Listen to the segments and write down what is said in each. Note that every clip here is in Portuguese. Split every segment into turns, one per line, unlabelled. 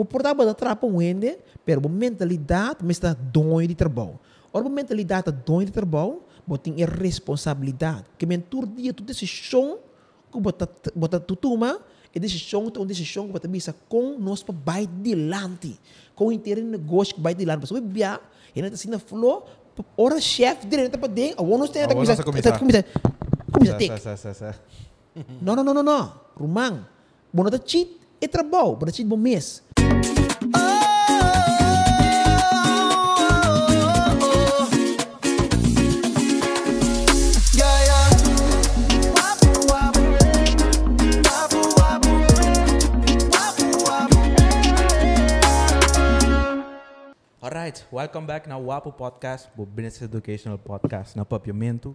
Vou portar para trapa um ende, pero a mentalidade me está dono de trabalho. Ora, mentalidade é dono de trabalho, você tem a responsabilidade. Que mentor dia tu decisão que você bota tu toma, e decisão é uma decisão que você bisa com nós para vai dilante, com o interesse negócio que vai dilante. Você vai biar, e não está assim na flor, ora chefe direto para dentro, a onus tem
sa
começar,
começar.
começar, começar,
sa.
Não, não, não, não, não. Rumang. Mo na cheat e trabalho, para cheat bom mês.
Alright, welcome back na Wapo Podcast, o Business Educational Podcast, na papiamento.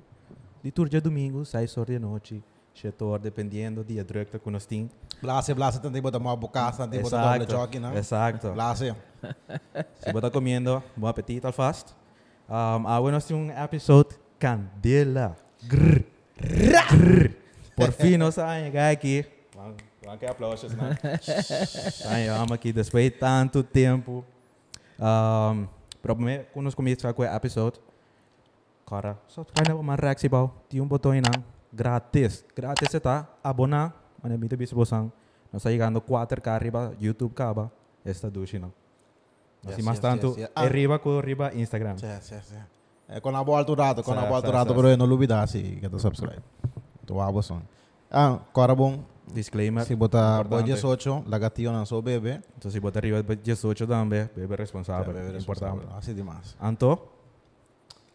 De turja domingo, 6 horas da noite, setor dependendo dia drukte que nós temos.
Blase, blase, tanto botar uma bocaça, tanto botar doble jockey, não?
Exacto.
Blase.
Se você está comendo, bom apetite alfast. Um, agora nós temos um episode Candela. Grrr. Grrr. Por fim, nós vamos chegar aqui. Vamos vamos que aplausos, né? Vamos aqui depois de tanto tempo. Um, Provavelmente, quando nós começamos com o episode, cara, só cai na uma reação, bom. Tem um botão aí, não? Grátis. Grátis está. Abonar. Mas é muito bem, Nós estamos chegando 4K arriba, YouTube acaba. Esta ducha, não?
Yes,
Assim, mas
yes,
tanto,
yes, yes.
é riba com riba Instagram.
Sim, sim, sim. É com a boa altura, com a
Sim,
boa
sim,
altura,
sim,
pero não olvidar se que tu subscribe. Tu abo son. Ah, agora bom,
Disclaimer.
se botar boa
importante.
18, lagatio não sou bebê.
Então, se botar riba de 18 também, bebe responsável.
Bebê
importante.
responsável. Assim demais.
Anto,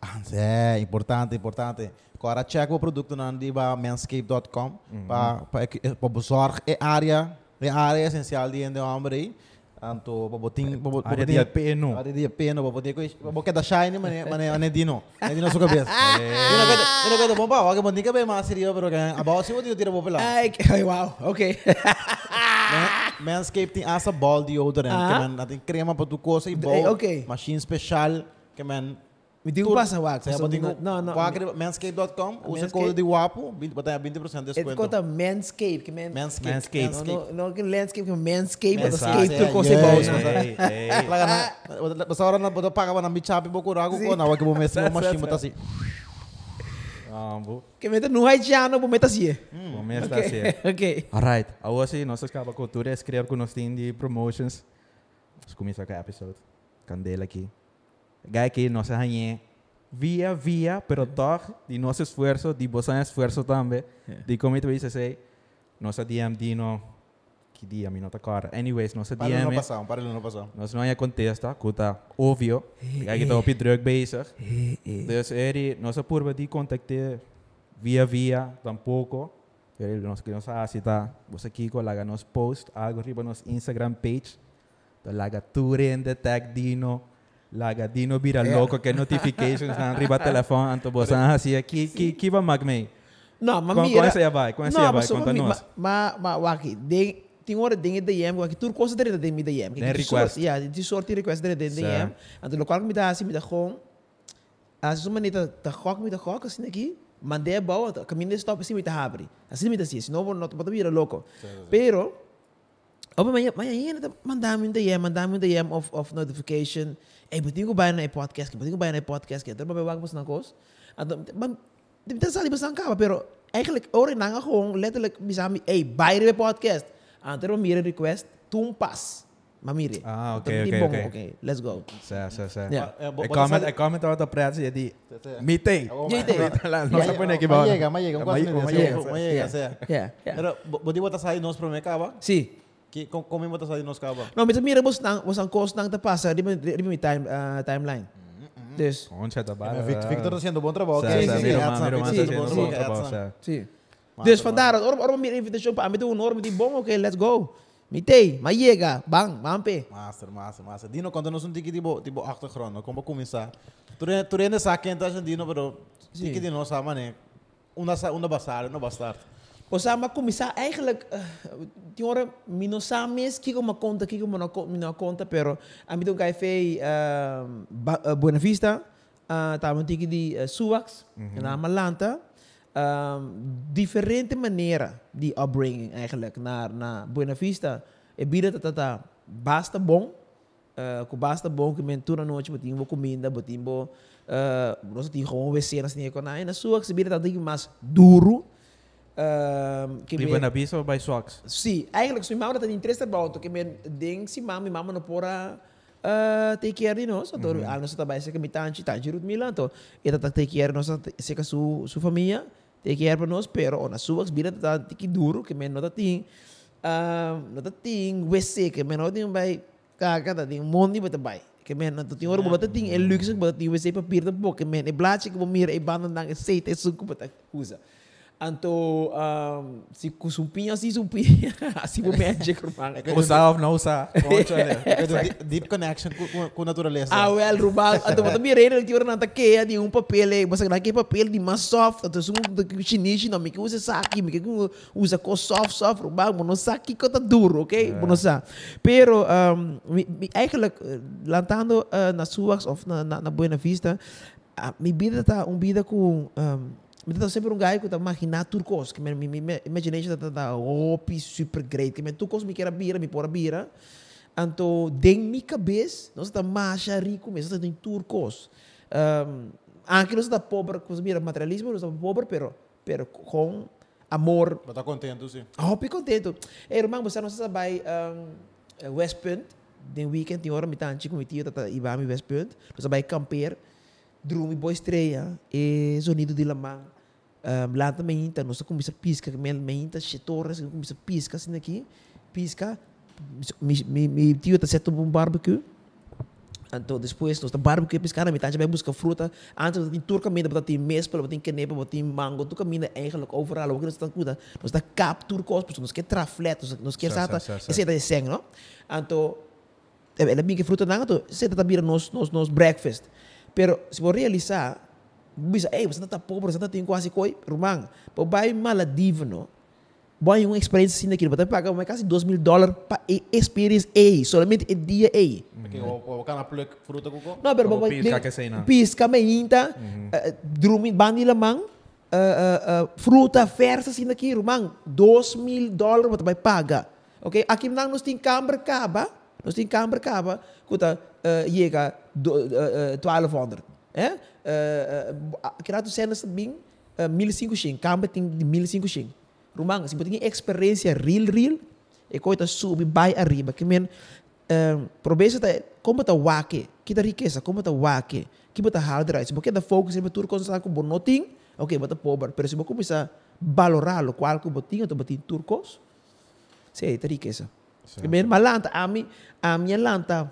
Ah, é, importante, importante. Agora check o produto na diba manscape.com para para buscar a área, a área essencial de ende homem. Anto, para botar, para
área de peno.
Área de peno, para botar coisa, para botar da shine, mas mas é dino, é dino sua cabeça. Dino coisa, dino coisa bom para, que botar que bem mais serio, pero que abaixo se você tira para lá.
Ai, que- ai, wow, ok.
Manscape tem essa ball deodorant, que
Ah.
man, tem crema para tu coisa e
Eh,
bol,
ok.
machine special, que man,
Me digo passa, Wag.
Saya penting
Não, não.
Manscape.com, usa
Manscape-
code de WAPO, botar 20% de
É
desconto.
conta manscape, que man...
Manscape.
Manscape.
Não, não, que landscape, que manscape,
Manscape,
escape,
yeah,
tu não?
Ei, ei.
Laga na, basta ora na botar paga na bichapi boku rago ko na wag mo mesmo
Sa- sa-
machine
sa-
botar assim.
Ambo.
Que meta não haitiano, vou meter assim.
Começa
Ok,
assim.
ok.
Alright, agora sim, nós acaba com tudo, escrever com nós tem de promotions. Nós começamos com o episode. Candela aqui. Gai aqui, nós arranhamos via, via, pero toch, de nosso esforço, de você esforço também, de como eu disse, sei, nossa DM dino, que dia, me nota cara. Anyways, nossa
Para não
DM,
passar, para não passar.
nós não ia contesta, kuta, óbvio, gai que tá op drug bezig. Dus eri, nossa purba de contacte via via, tampouco. Eri, nós que nós asita, você Kiko, laga nos post, algo riba nos Instagram page. Então, laga turen de tag dino, laga dino vira louco que notifications na riba telefone, anto você assim, que que que vai magmei.
Não, mas
Com
mira...
com essa vai, com essa vai, conta nós.
Mas, mas, Waki, de- tem hora da DM, Waki, tudo coisa dentro da DM.
Nem request.
Yeah, de sorte request dentro da DM. Então, local que me dá assim, me dá com... As uma neta, tá coca, me dá coca, assim aqui. Mandei a boa, caminho de stop, assim, me dá abre. Assim me dá assim, senão vou não pode vir louco. Pero, Opa, mas mas ainda mandar-me um DM, mandar-me um DM of, of notification. Eh, beting ko ba na podcast? Beting ko ba na podcast? Kaya terus babawag mo sa nangkos. At man, di ba sa libas ng kaba pero eigenlijk ori nang ako letterlijk bisa mi eh bayre podcast. Antero mire request tumpas. Mamiri.
Ah,
Então,
ok,
di
ok,
bom,
ok.
okay. Let's go.
Sa sa sa.
Yeah.
Eh, bo-
Ik
bota
comment
sa-
ik comment out op praat je die meeting.
Meeting.
Não se põe aqui
Mas
ba.
llega, mas llega, um quase
Mas
mas
llega,
llega, mas llega, sea.
Yeah, yeah.
Pero bodi botar sair nos pro mercado,
Si.
que como botar sair nos caba.
No, mita mira bos nang bos ang cost nang tapasa, di di time ah, timeline. Dus,
Onde tá bara.
Victor está fazendo bom trabalho.
Sim, sim, sim.
ma
sim, sim,
sendo
sim. Dus vandaar, or or may invitation pa, amito un or di bom, okay, let's go. Mitei, mayega, bang, mampe.
Master, master, master. Dino, conta-nos um tiki tipo, tipo achtergrond, como começar. Tu rende saque então Dino, pero tiki de nós sabe, né? Uma sa, uma bastar, uma.
O sama kumisa eigenlijk uh, die horen minosamis kiko ma conta kiko ma no ma conta pero amito kai fe uh, uh, Buena Vista uh, tamo tiki di uh, Suwax na Malanta um, diferente manieren die upbringing eigenlijk naar naar Buena Vista e bida tata basta bom, uh, com basta bom que men toda noite botim bo comida, botim bo uh, nós tem gewoon wc nas tinha com na na sua que se vira tanto mais duro. Uh, que
Tipo
men-
na bisa ou by socks?
Sim, eigenlijk se minha mamãe tem interesse about que men ding si mama, minha mamãe não pora uh, take care de nós, então
Uhum.
a nossa trabalho se que me tanti tanti rut milan, então ela tá take care nós se que su su família take care para nós, pero na sua que vira tá que duro que men não tá tem uh, não tá tem WC que men não tem vai caga tá tem um monte de vai que men não tem hora bota tem é luxo bota tem WC papir da boca men é blache que vou mira e banda nang aceite suco bota usa Anto, um, si kusumpinha, si
que
ou não usar?
Concho, né? É que deep- connection com- a natureza.
Ah, well, rumang. Anto, mata mi reina, ti orang nanta kaya, di um papel, eh, basta na kaya papel, di mas soft, anto, sumo, de chinese, não, me que usa saki, me que usa ko soft, soft, rumang, mono saki ko tá duro, ok? Mono sa. Pero, um, mi, mi, eigenlijk, eh, lantando uh, na Suax of na, na, na Buena Vista, ah, mi vida tá um vida com um, me tá sempre um gajo que tá imaginar turcos que me, me, me imagination tá tá hopi super great que me turcos me quer bira me pora bira anto dentro mi cabeça nós tá mais rico mesmo tá em turcos um, aunque nós tá pobre com mira materialismo nós tá pobre pero pero com amor
Mas tá contento, sim.
Hopi contento. Eh, irmão, você não sabe um, West Point, den weekend, tem hora me tanto com meu tio, tata iba mi West Point, nós sabe camper, drumi boa estreia, e sonido de lamang. Um, também então, nós começa a pisca, que me meinta, chetoras, começa a pisca assim aqui, pisca, mi, mi, mi tio tá certo um barbecue, então, depois, nós barbecue piscar, metade vai buscar fruta. Antes, tem turca mina, botar tem mespa, botar tem canepa, botar tem mango. Tudo mina eigenlijk overal. Ook nós estamos cuida. Nós está cap turcos, porque nós quer traflet, nós quer sata. Esse é sangue, não? Então, ela bem que fruta não, então, você está vira nos nos nos breakfast. Pero se você realizar, bisa, ei, você está pobre, você está tem quase coi, rumang. Pô, vai maladivo, não? Boy, uma experiência assim daquilo, você paga mais quase 2 mil dólares para experience A, somente o dia A.
Porque o o kana pluk fruta kuko.
No, pero babai,
pisca
de-
que sei na.
Pisca, meinta, uh, drumi, bandi lamang, uh, uh, uh, fruta, versa, assim daqui, rumang, 2 mil dólares você vai pagar. Ok? Aqui nang nós tem câmara caba, nós tem câmara caba, kuta, uh, chega do- uh, uh, 1200. Eh? Uh, uh, kira tu cenas bing, uh, 1500 shing, câmara tem de 1500 shing. Rumang, se tem experiência real, real, e coisa subir, vai arriba, que men, probeer te como te wake kita riqueza como te wake que bota hard right se da focus em tudo coisa com bonoting ok bota pobre pero se você começar a valorar o qual que botinho tu botinho turcos se é riqueza que men malanta a mim a minha lanta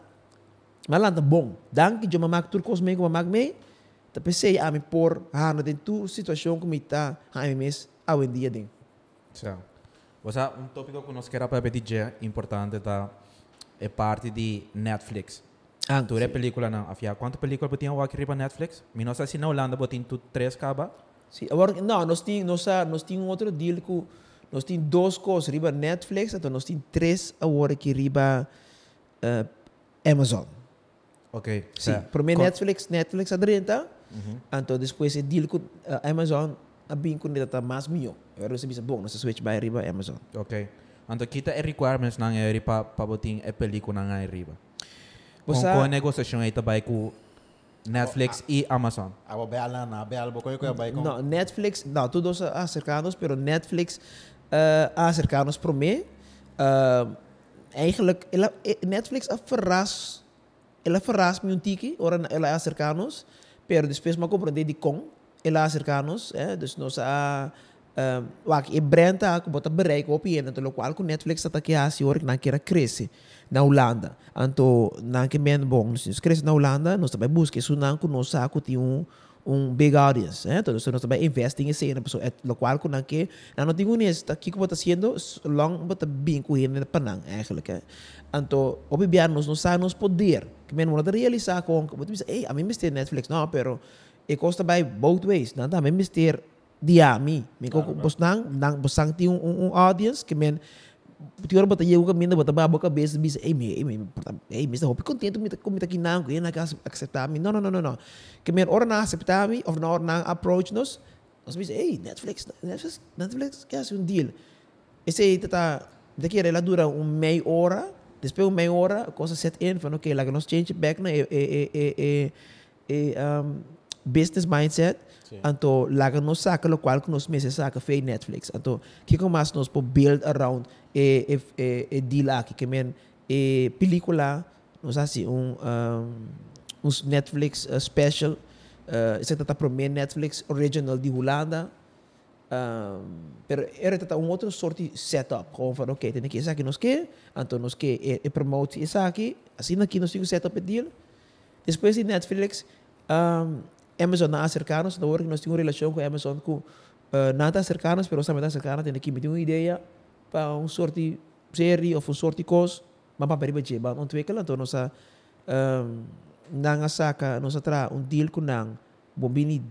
malanta bom dan que eu mamak turcos me como mamak me pensei a mim por ah não tem tu situação como está a mim mes a um dia ding
Certo. Un tópico que nos queda para pedir importante tá é parte de Netflix.
ah
Tu é película não. Afia, quanto película botinha o aqui para Netflix? Mi não sei se na Holanda botin tu três caba.
Sim, agora, não, nós tínhamos nós, ah, nós tinha um outro deal com nós tínhamos duas coisas, riba Netflix, então nós tínhamos três agora que riba uh, Amazon.
Ok.
Sim, primeiro
Co-
Netflix, Netflix adrenta,
Uhum.
então depois é deal com uh, Amazon, a bem com data mais milhão. Agora você bisa bom, nós switch by riba Amazon.
Ok. Então, kita é requirements nang eri pa pa botin é película nang eri ba. Com
Você
com a negociação aí também com Netflix e Amazon.
Abo bela na bela bo koyo koyo bai com.
não, Netflix, não, todos acercados, pero Netflix uh, acercados por mim. Uh, eigenlijk, ela, eh, Netflix a verras, ela verras me um tiki, ora ela acercados, pero depois me compreender de com, ela acercados, eh, dus nós a um, wak e brenta ko bota bereik op ien to qual com Netflix ata que assim ora na era cresce na Holanda. Anto na que men bom nós cresce na Holanda nós também busca isso não com nós saco tem um um big audience eh? Então nós também investing em cena pessoa é lo qual com que na não tem unista que que bota sendo long bota bem com ele panang eigenlijk eh? Anto obibiar nós nós nos poder que men não realizar com que bota ei a mim me Netflix não pero e costa by both ways não também me dia mi mi ko bos nang nang bosang ti un, un, un audience que men tior bota eu ka minda bota babo ka bes bis ei mi ei mi ei mi hope contento mi ko mi ta kinang ko na ka acceptar mi no no no no no que men ora na acceptar mi of na ora na approach nos nos bis ei Netflix Netflix Netflix que é um deal esse tata daqui ela dura um meia hora depois meia hora, coisa set in, van oké, laten we change back naar e, e, e, e, e, um, business mindset.
Sim.
Então, laga nos saca lo qual que meses saca fei Netflix. Então, que po build around e e e, e deal aqui que men e película nos assim um um um Netflix uh, special uh, isso está para mim Netflix original de Holanda. Um, era tata um outro sorte setup. Gewoon van, oké, tem que isso aqui nos que, então nos que e, e promote isso aqui, assim aqui nos temos setup deal. Depois de Netflix, um, Amazon na acercar-nos, na hora que nós temos uma relação com a Amazon, com, uh, nada acercar-nos, pero também acercar-nos, tem que ter uma ideia para um sorte série ou um sorte coisa, mas para de ba, ontwikkelen, então nós um, nanga saca, nós tra um deal com nang, bombini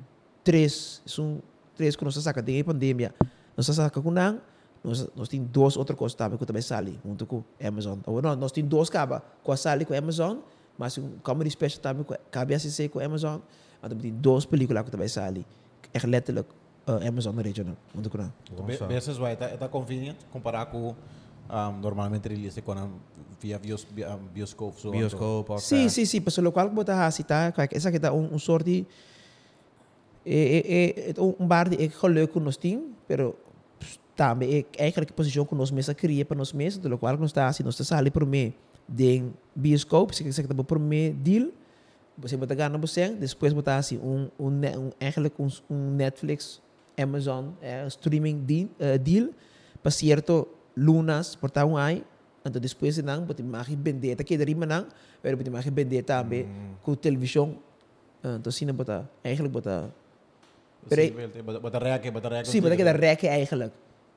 três, são três que nós saca, tem a pandemia, nós saca com nang, nós, nós temos duas outras coisas também que também sali, junto com a Amazon. Ou não, nós temos duas caba, com a sali com a Amazon, mas um comedy special também com cabe assistir com a Amazon, então tem duas películas que também sali, echt letterlijk uh, Amazon original, nang.
Be- Vezes vai, está tá convenient comparar com um, normalmente release quando via bios, bi- um, bioscope. So,
Bioscoop of...
Sim, sim, sim, pessoal, qual que bota hasi tá, essa aqui tá um, um sorte é, é, é, um bar de é geluk com nós tem, pero também é eigenlijk posição que nós mesmos cria para nós mesmos, do qual nós está assim, nós está ali por mim de bioscope, se quiser que tá por mim deal, você bota ganha você, depois bota assim um um, um eigenlijk um, um Netflix, Amazon, é, streaming deal, uh, deal para certo lunas, um aí, então depois não, você mais vender, tá que dari manang, pero você mais vender também com televisão, então assim bota, eigenlijk bota
Pero
Pero-
bota reaque, bota reaque.
Sim, bota que da rec eigenlijk.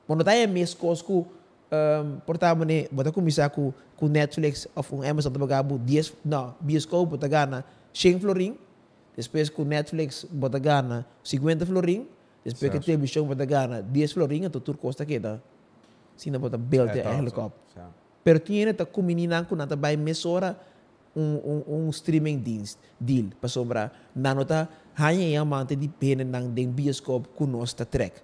Quando tá mes com um, portava né, bota começar com com Netflix ou com Amazon gabo 10, não, bioscope bota gana 100 florim, depois com Netflix bota gana 50 florim, depois que
Certo.
televisão bota gana 10 florim, então tudo custa que dá. Sim, bota belt
eh,
eigenlijk
toch,
op.
zo. Ja.
Pero tiene ta kumininan ko nata by mesora um, um, um streaming dienst deal pa sobra nanota hanya yang mante di penen ng ding bioscope kunos ta trek.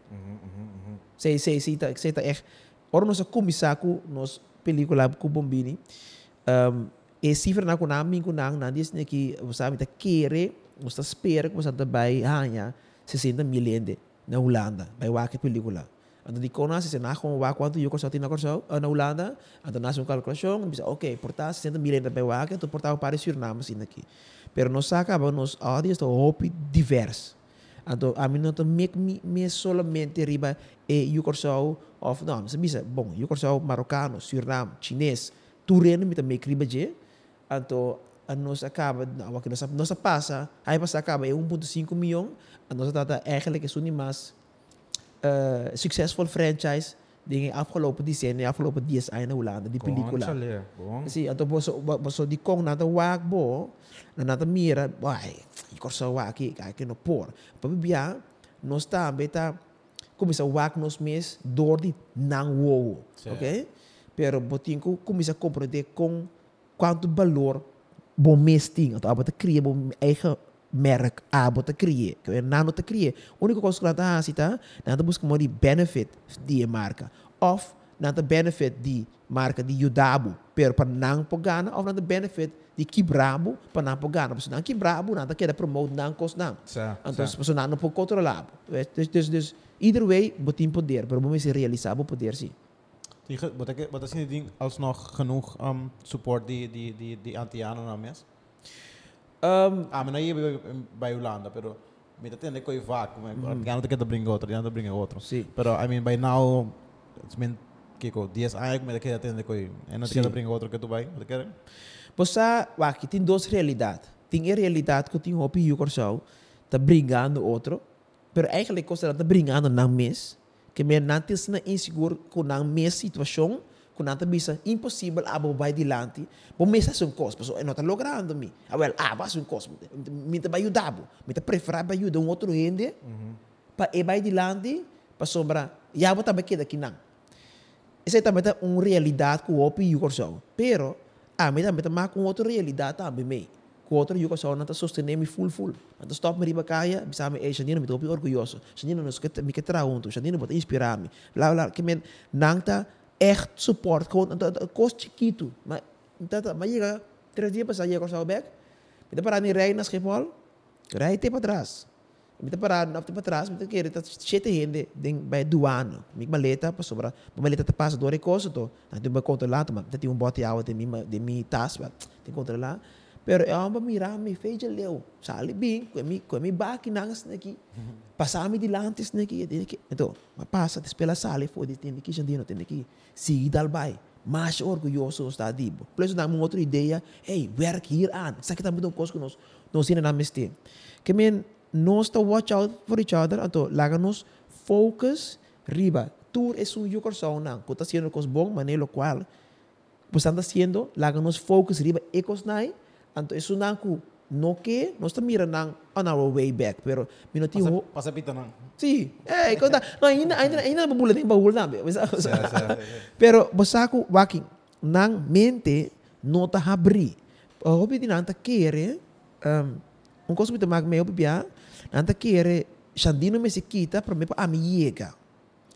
Sei sei sei ta sei ta echt ora nos kumisa ku nos pelikula ku bombini. Um, e cifra na ku namin ku nang nandis ne ki sabe ta kere nos ta spera ku sa ta by hanya 60 milhões na Holanda by wake pelikula. Então, de kona, se na kung wa quanto eu consultei na corso uh, na Holanda, então nasce uma calculação, bisa, ok, portar 60 mil na bewake, então portar para Suriname assim aqui. Pero nos acaba nos audience to hope divers. Então, a mim não make me, me solamente riba e eu corso of não, mas bisa, bom, eu corso marocano, Suriname, chinês, tureno me também riba je. Então, a nos acaba, não, o que nos, nos passa, aí passa acaba é 1.5 milhão, a nossa data eigenlijk is niet mas uh, succesvol franchise dingen afgelopen decennia, afgelopen 10 jaar in Holanda, die pelikula.
Conchale, bom.
Sim, então você você de kong nata wak bo, na nata mira, vai, ikor sa wak aqui, aqui no por. Para bia, nós tá beta começa wak nos mes dor de nang wo,
Certo.
ok? Pero botinho começa a compreender com quanto valor bom mês tem, então abota cria bom eigen merk abota cria, que é nano te cria. Única coisa que nata hasita, nata busca mo di benefit di marca. Of nata benefit di marca di Yudabu, pero para nang pogana, of nata benefit di Kibrabo para nang pogana. Porque nang Kibrabo nata quer promote nang kos nang.
Sa,
Então,
sa.
se não pode controlar. Dus, dus, dus, either way, botin poder, pero bom se realizar o poder sim.
Die ge- Wat ik- wat is die ding alsnog genoeg um, support die, die, die, die Antianen nou mes?
Um,
Ah, mas aí bij, bij Holanda, pero me dat tende koi vaak, maar gaan het que brinca outro, gaan brinca outro.
sim.
Pero I mean by now it's been Kiko, 10 anos me que atende koi, en dat
Sim.
que brinca outro que tu vai, dat quer?
Você, aqui tem duas realidades. Tem a realidade que tem o Hopi Yukorsau, está brigando outro, pero eigenlijk costa está brigando na mes, que me nantes na inseguro com na mes situação, com nanta bisa impossível abo vai dilante, bom mesa são cos, pessoal, não está logrando me. Ah, well, ah, vai são cos, me tá vai ajudar, me tá preferar vai ajudar um outro ende, para e vai dilante, para sobra, já vou também queda aqui não. Essa também é uma realidade que o Hopi Yukorsau, pero ah, me também tá com outra realidade também Yukorsau não está sustentando me full full. Então stop me riba kaya, bisa me eh Janina me tô orgulhoso. Janina nos que me que traunto, Janina bota inspirar me. Blá blá, que men nang tá echt support, gewoon dat kost chiquito, maar Tata, mas chega três dias para sair com o back. Me parar em rei na Schiphol. Rei tem para trás. Me parar na para trás, me querer tá cheio de gente maleta para sobra, maleta tá passa dor e coisa to. Tem para controlar, mas tem um bote água de mim de mim tas, que controlar. Pero eu amo mirar me fez de leu. Sali bem, com mi com mi baki nangas aqui. Passar me dilante aqui, tem que. Então, mas passa, te espela sali foi tem que jandino tem que. Siga dal bai. mais orgulhoso está dibo. Plus na uma outra ideia, hey, werk hier aan. Sa kita mo coisa que nós nós ina namin este. Que men nós está watch out for each other, anto laga nos focus riba. Tour es un yo corazón nang. Kuta haciendo cos bom maneira lo qual pues anda haciendo laga nos focus riba ecos nai. Anto es un ku no que nós está mirando on our way back, pero minuti ho.
pasa pita nang.
Sí, eh, conta. No, ainda ainda ainda babula din bahul na. Pero basta ko waking nang mente nota habri. O hobi din anta kere um un coso bita mag me hobi bia anta kere Xandino me se quita para me pa ami llega.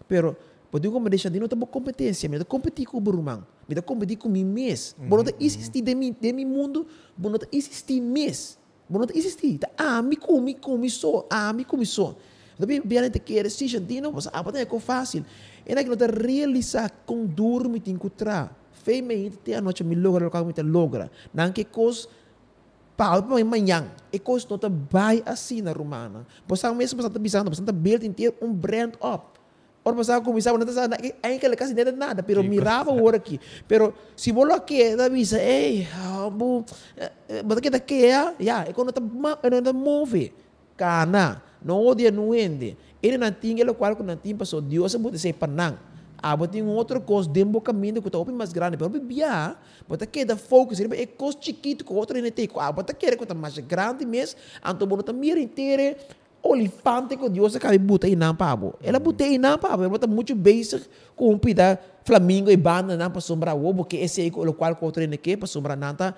Pero pode como de Xandino tá boa competência, me competir com o Burumang, me tá competir com mim mes. Bono tá existir de mim, de mim mundo, bono tá existir mes. Bono tá existir, tá ami com mi com mi so, ami com mi so. Tapi biar nanti kira si Xandino, mas apa tá é fácil. E naquilo tá realizar com dorme tem contra. Fei me te a noite me logra lo que me te logra. Nang que cos Paulo pa manhã. E coisa não tá vai assim na romana. Pois ang mesmo bastante bisando, bastante build inteiro um brand up. Ora pasaba começava não tá aí que ele quase nada nada, pero mirava o aqui. Pero se bolo aqui da visa, ei, bu, bota que daqui é, já, e quando tá não tá move. Kana, não odia não ende. Ele não tinha o qual não tinha passou Deus pode ser panang. Ah, mas tem outro coisa dentro do caminho que está open mais grande, pero bia, bota que da focus, ele é coisa chiquito com outro NT, ah, bota que é mais grande mesmo, então bota mira inteira, olifante que Deus acaba buta aí não pabo. Ela buta aí não pabo, ela bota muito basic com um pida Flamengo e banda não para sombrar o porque esse aí o qual com outro NT para sombrar nada,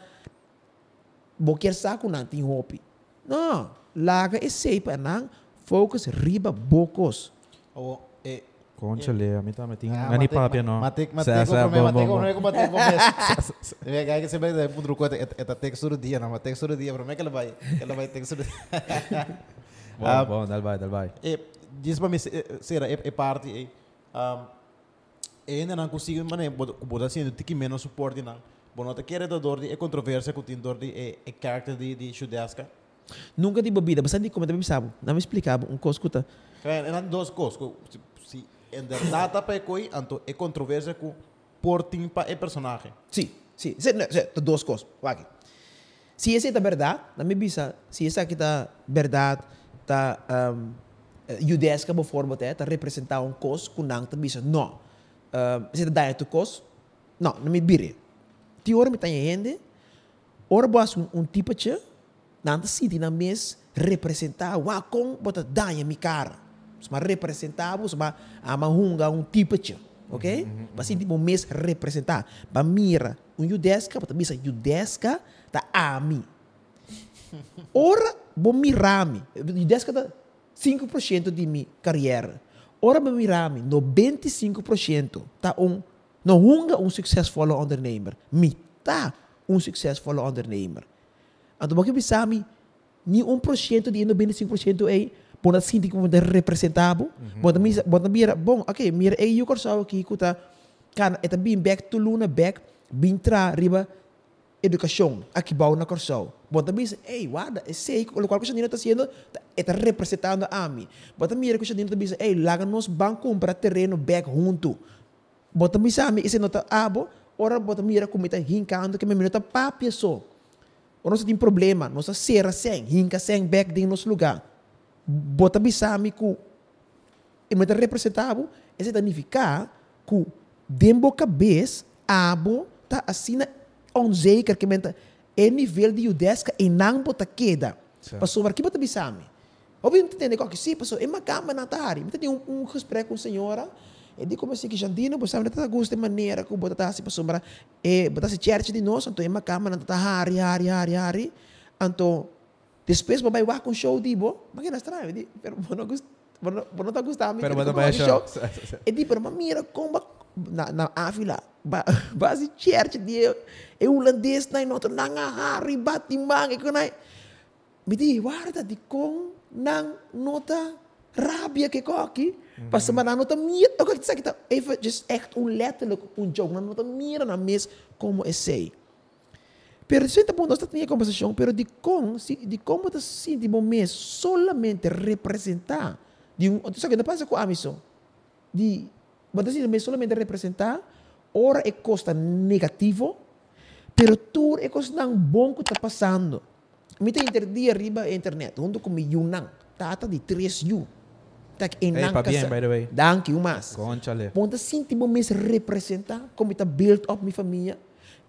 boquer saco não tem hope. Não, laga esse aí para não, focus riba bocos.
O eh
Conchale, a mí también tengo
Ah, mate-
papia no.
Mate, mate,
Sa- sa-
mate,
bom,
mate,
bom, bom.
mate, mate, mate, mate, Kaya kasi ba pudro ko eta texto do dia, na ma texto do dia, pero me que ela vai, que ela vai texto
Bom,
Ah,
bom, dal vai, dal vai.
E diz para mim será é parte e um ainda não consigo mané, botar sendo tiki menos suporte não. Bom, não te quer da dor de é controvérsia com o dor de é é character de de Judesca.
Nunca tive bebida, basta hindi ko sabe. Não me explicava um coisa escuta.
Kaya eram duas coisas, co- se se em verdade para coi, anto é controvérsia com porting para é personagem.
Sí, sí, sí, no, sí, dos cosas. Aqui. Si essa é a verdade, na minha bisa, si essa aqui tá verdade, tá um, judesca por forma até, tá representar um cos não tá bisa, não. Um, se tá daí tu cos, não, não me bire. Ti ora me tá gente, ora boas um, um tipo de, não tá senti na mes representar, wa com bota daia mi cara. Mas representar, mas a mahunga um tipo de, ok? Mas senti mo mes representar. Ba mira, um judesca, bota bisa judesca tá a mim. Ora, bom mirame. Judesca tá 5% de minha carreira. Ora, bom mirame, 95% tá um, não hunga um successful ondernemer. Mi tá um successful ondernemer. Então, bisa mi, ni 1% de 95% é bom assim que vou representável. Bom, mi, bom, mira, bom, ok, mira, é eu corso aqui, kuta, kan, eta bin back to luna back, bin tra, riba, educação, aqui bau na corso. Bom, também, ei, wada, é sei, o qual que o está sendo, está representando a mim. Bom, também, o que o também, ei, laga nos banco comprar terreno back junto. Bom, também, sabe, esse nota abo, ora, bom, também, era como está rincando, que me minuta papia só. O nós tem problema, nós serra sem, hinca sem back de nosso lugar. Bota bisami ku e me representável, esse significa que dembo cabeça abo tá assina onzeker que menta é nível de judesca e não bota queda. Passou aqui bota bisami. Obviamente tem que sim, passou é uma cama na tari. Mas tem um um respeito com a senhora. E di como se que jandino, você sabe, tá gosto de maneira que bota se passou para e bota se church de nós, então é uma cama na tá hari hari hari. Então depois babai wa com show di bo, mas que na estranho, di, pero não gosto, não tá gostando,
Pero para
um
show.
E di, pero mamira, como na, na Avila. Ba, basi church dia e holandês na inoto nanga hari batimang e kunai. Miti warta di kong nang nota rabia ke koki. Pas semana nota miet. Ook ik zeg het even just echt onletterlijk een joke. Na nota mira na mes como essay. Pero certo ponto está tinha conversação, pero de com, de como está sim de momento solamente representar de um, só que não passa com a missão. De, assim, de solamente representar, ora é costa negativo, pero tudo é costa não bom que está passando. Me tem interdia arriba a internet, onde como yunang, tata de 3U. Tak
Hey,
enang
pa bien, by the way.
Dank you mas.
Conchale.
Ponta sinti mo mes representa como está build up minha família.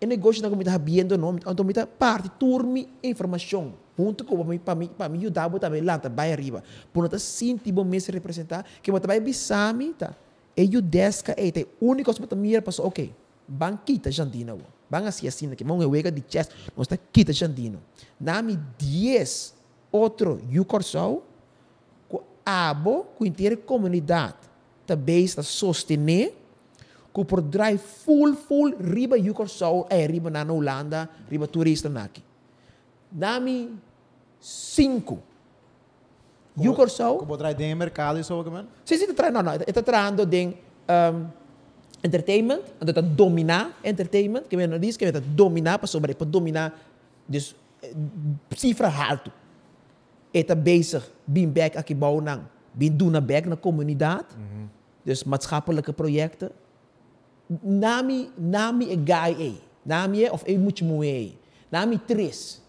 E negócio na como está viendo no, então está parte turmi informação. Junto com para para mim para mim ajudar botar bem lá, tá vai arriba. Ponta sinti mo mes representar que vai bisami tá. E eu desca e te único botar mira passou, OK. Banquita Jandina. wo. Bang assim assim que mão wega de chest, nós está quita Jandino. Nami 10 outro you corsou ku abo ku inteira comunidade também está sostener que por drive full full riba Yukor Soul é riba na Holanda riba turista naki nami cinco Yukor Soul
Como draai dingen mercado e zo, man.
sim sim não não está trazendo den um, entertainment está dominar entertainment que não diz que está dominar para sobre para dominar dus eh, cifra alto. Está bezig bin back aqui bouw nang bin doen naar back na comunidade dus maatschappelijke projecten nami nami e gai e nami e of e moet je moe e nami tres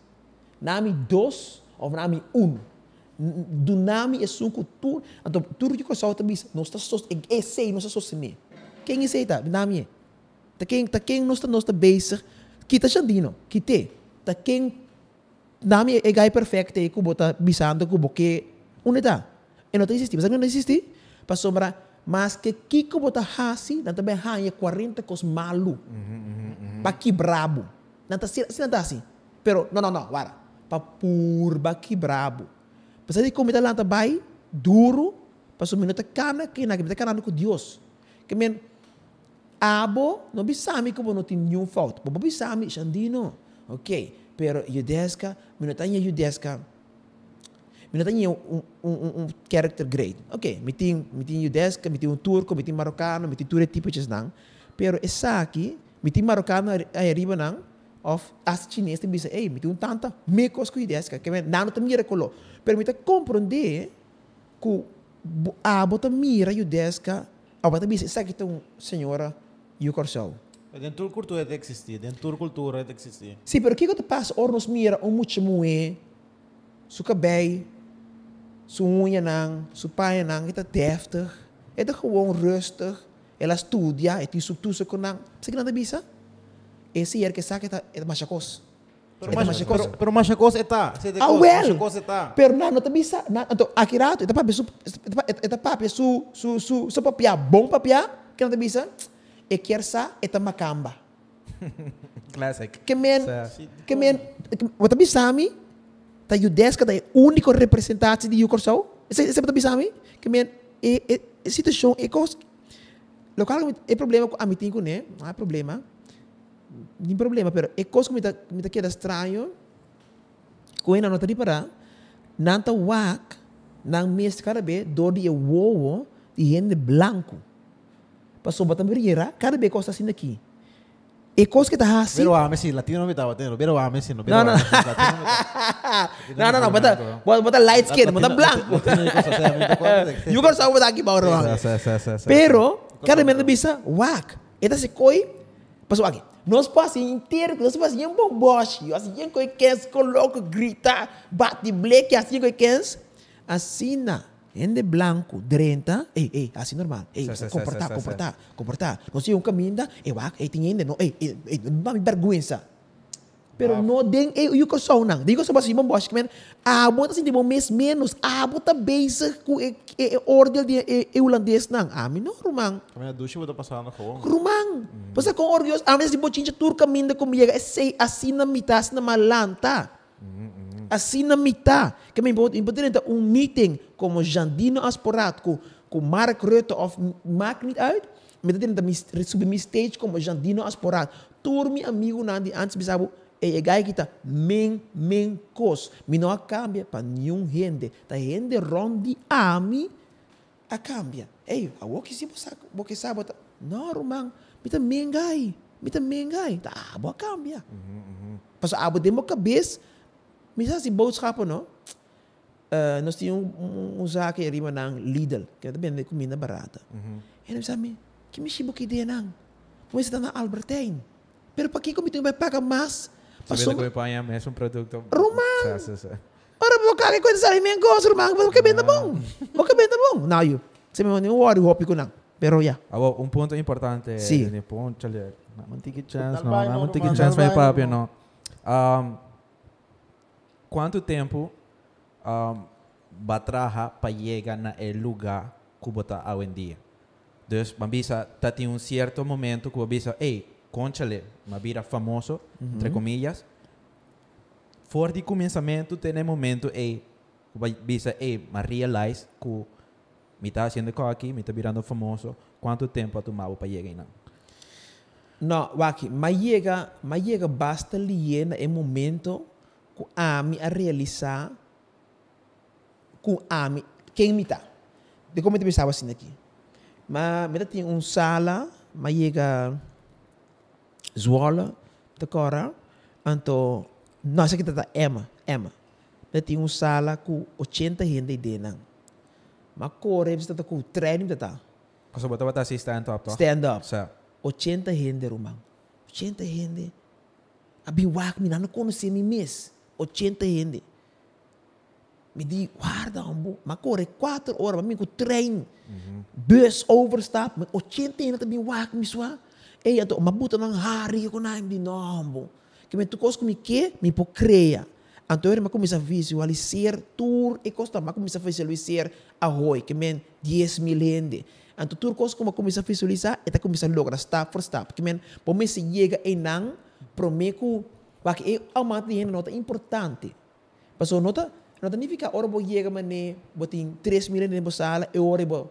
nami dos of nami un N- do nami é sunco tu então tudo que eu só também não está só é não está só se quem é sei tá? Nami é. Tá quem tá quem não não está bezig kita jandino kite tá quem nami é gai perfeito e kubo tá bisando kubo que unida e não tá existir mas não existe para sombra mas que kiko bota hasi na também hanya 40 cos malu. Baki brabo. Na tá assim não tá assim. Pero não não não wara pa pur baki brabo Pasa di komita lang tabay, duro, paso minuto kana, kina, kita kana ko Dios. Kamen, abo, no bisami ko no tin new fault. Bo bisami, shandino. Ok, pero Yudeska, minutanya Yudeska, minutanya um, um, um, um character grade. Ok, miting, miting Yudeska, miting um turco, miting marocano, miting ture tipo de nang. Pero essa aqui, miting marocano ay arriba nang, of as chinês te bisa, ei, miting um tanta, mecos ko Yudeska, que nano tam mira kolo. Pero mita compreender que a bota mira Yudeska, a bota bisa, essa aqui tem senhora e o corcel.
Dentro da cultura deve existir, dentro da cultura deve existir.
Sim, pero o que que te passa? Or nos mira um muito moe, su cabelo, su unha nang, su pai nang, ita deftig, ita gewoon rustig, ela studia, ita subtusa ko nang, sa que nada bisa? Esse yer que sabe ita ita machacos.
Pero
Ita
mas
machacos.
pero, pero mas a coisa está.
Ah, well.
Mas a coisa está.
Pero na não te bisa, na então aqui rato, ita papi su ita- papi su su su su papia, bom papia, que não te bisa? E quer sa ita macamba.
Classic.
Que men
Sa-
que men wat tabi sami ta judeska ta único representatie di Yukorsau. Esse esse tabi sami que men e e situação e cos local é problema com amitin com né, não há problema. Nem problema, pero e cos que me tá me tá queda estranho. Com ena nota di para nanta wak nang mes carabe do di wowo di gente blanco. Passou batam riera, cada vez costa assim aqui. E cos que tá assim.
Pero a Messi, latino no me estaba tendo. Pero a Messi no.
No, no. não, não, não. Bota, bota, bota light skin, bota. You can saw bota aqui
sa- sa-
Pero, cada vez bisa, wak. Eta se koi, passou aqui. Nós passamos inteiro, nós passamos bom boche. Assim, em coi quens, coloca, grita, bate bleque, assim, coi quens. Assim, na. Ende blanco, 30, ei, ei, assim normal. Ei,
sa-
comportar, comportar, comportar. Não sei um caminho, ei, ei, tinha ainda, não, ei, ei, ei, não me vergüenza. Pero no den e o que sou não. Digo só assim, bom bosch, que men a bota assim de bom mês menos, a bota basic com e, e, ordem de e, e holandês não. A mim não rumang.
Kami na douche, vou passando gewoon.
Rumang. Basta com orgulhos, a vezes de botinha turca minda comigo, é sei assim na mitad, assim na malanta. Assim na mitad. Que me importante um meeting como Jandino Asporat com com Mark Rutte of maakt niet uit. Me tá tendo mi subir mi stage como Jandino Asporat. Tur mi amigo nandi antes bisabo gai kita men men cos. Mi não cambia para nenhum gente. Ta gente rondi ami a cambia. Ei, a que se você você sabe tá. Não, rumang. Mi tá men gai. Mi tá men gai. Tá, boa cambia. Pas abo demo cabeça. Mi sa si boodschappen no. Uh, nós tínhamos um, um, um zaak em Rima ng Lidl, que também é comida barata. E ele sabe, que me chibo que ideia nang? Pwede sa na Albertine. Pero pag kiko mitong may paga mas,
Sabihin
pasok,
ko pa niya, mesmo produkto.
Roman!
Sa, sa, sa.
Ora mo kaki ko sa alimeng ko, sir mang, mo kabenta bong. Mo kabenta bong. Nayo. Sabi mo, yung worry, hopi ko nang. Pero yeah.
Abo, un punto importante.
Sì.
Ne ponchale. Naman tiki chance, no?
Dalbay, no,
Naman tiki
Roman,
chance, may
dalbay,
papio,
no.
no? Um, quanto tempo um, batraha pa llega na el lugar que bota hoje em dia? Dus, mabisa, tá tem um certo momento que mabisa, ei, conchale, mabira famoso, entre comillas. For de começamento, tem momento, ei, mabisa, ei, ma realize que me tá haciendo coisa aqui, me tá virando famoso, quanto tempo a tomar para chegar não?
No, waki, mas chega, mas chega basta liye na e momento ku ami a realizar ku ami quem me tá. De como eu pensava assim aqui. Mas me tinha um sala, mas chega Zwolle, de Cora, anto nossa que tá Emma, Emma. Me tinha um sala com 80 gente dentro. nang. Mas Cora, você tá com treino tá.
Kasi bata bata si stand up, to?
Stand up.
Sa,
80 gente, Romão. 80 gente. A biwak me não conhecia me mês. 80 gente. Me di, guarda, ambo. Mas corre 4 horas, mas me com trem. Bus overstap. Mas 80 gente também wak me sua. Eh, ato, mabuta ng hari ko na, hindi no, ambo. Que me tukos ko me que, me po creia. Anto eu começa a visualizar tour e costa, mas começa a visualizar a roi, que men 10 mil gente. Anto tour costa como começa a visualizar, e tá começa a lograr step for step. Que men, por me se chega em nang, promeco, wak e aumenta de nota importante. Paso nota, nota nem fica ora bo chega mané, botin 3 mil gente na sala, e ora bo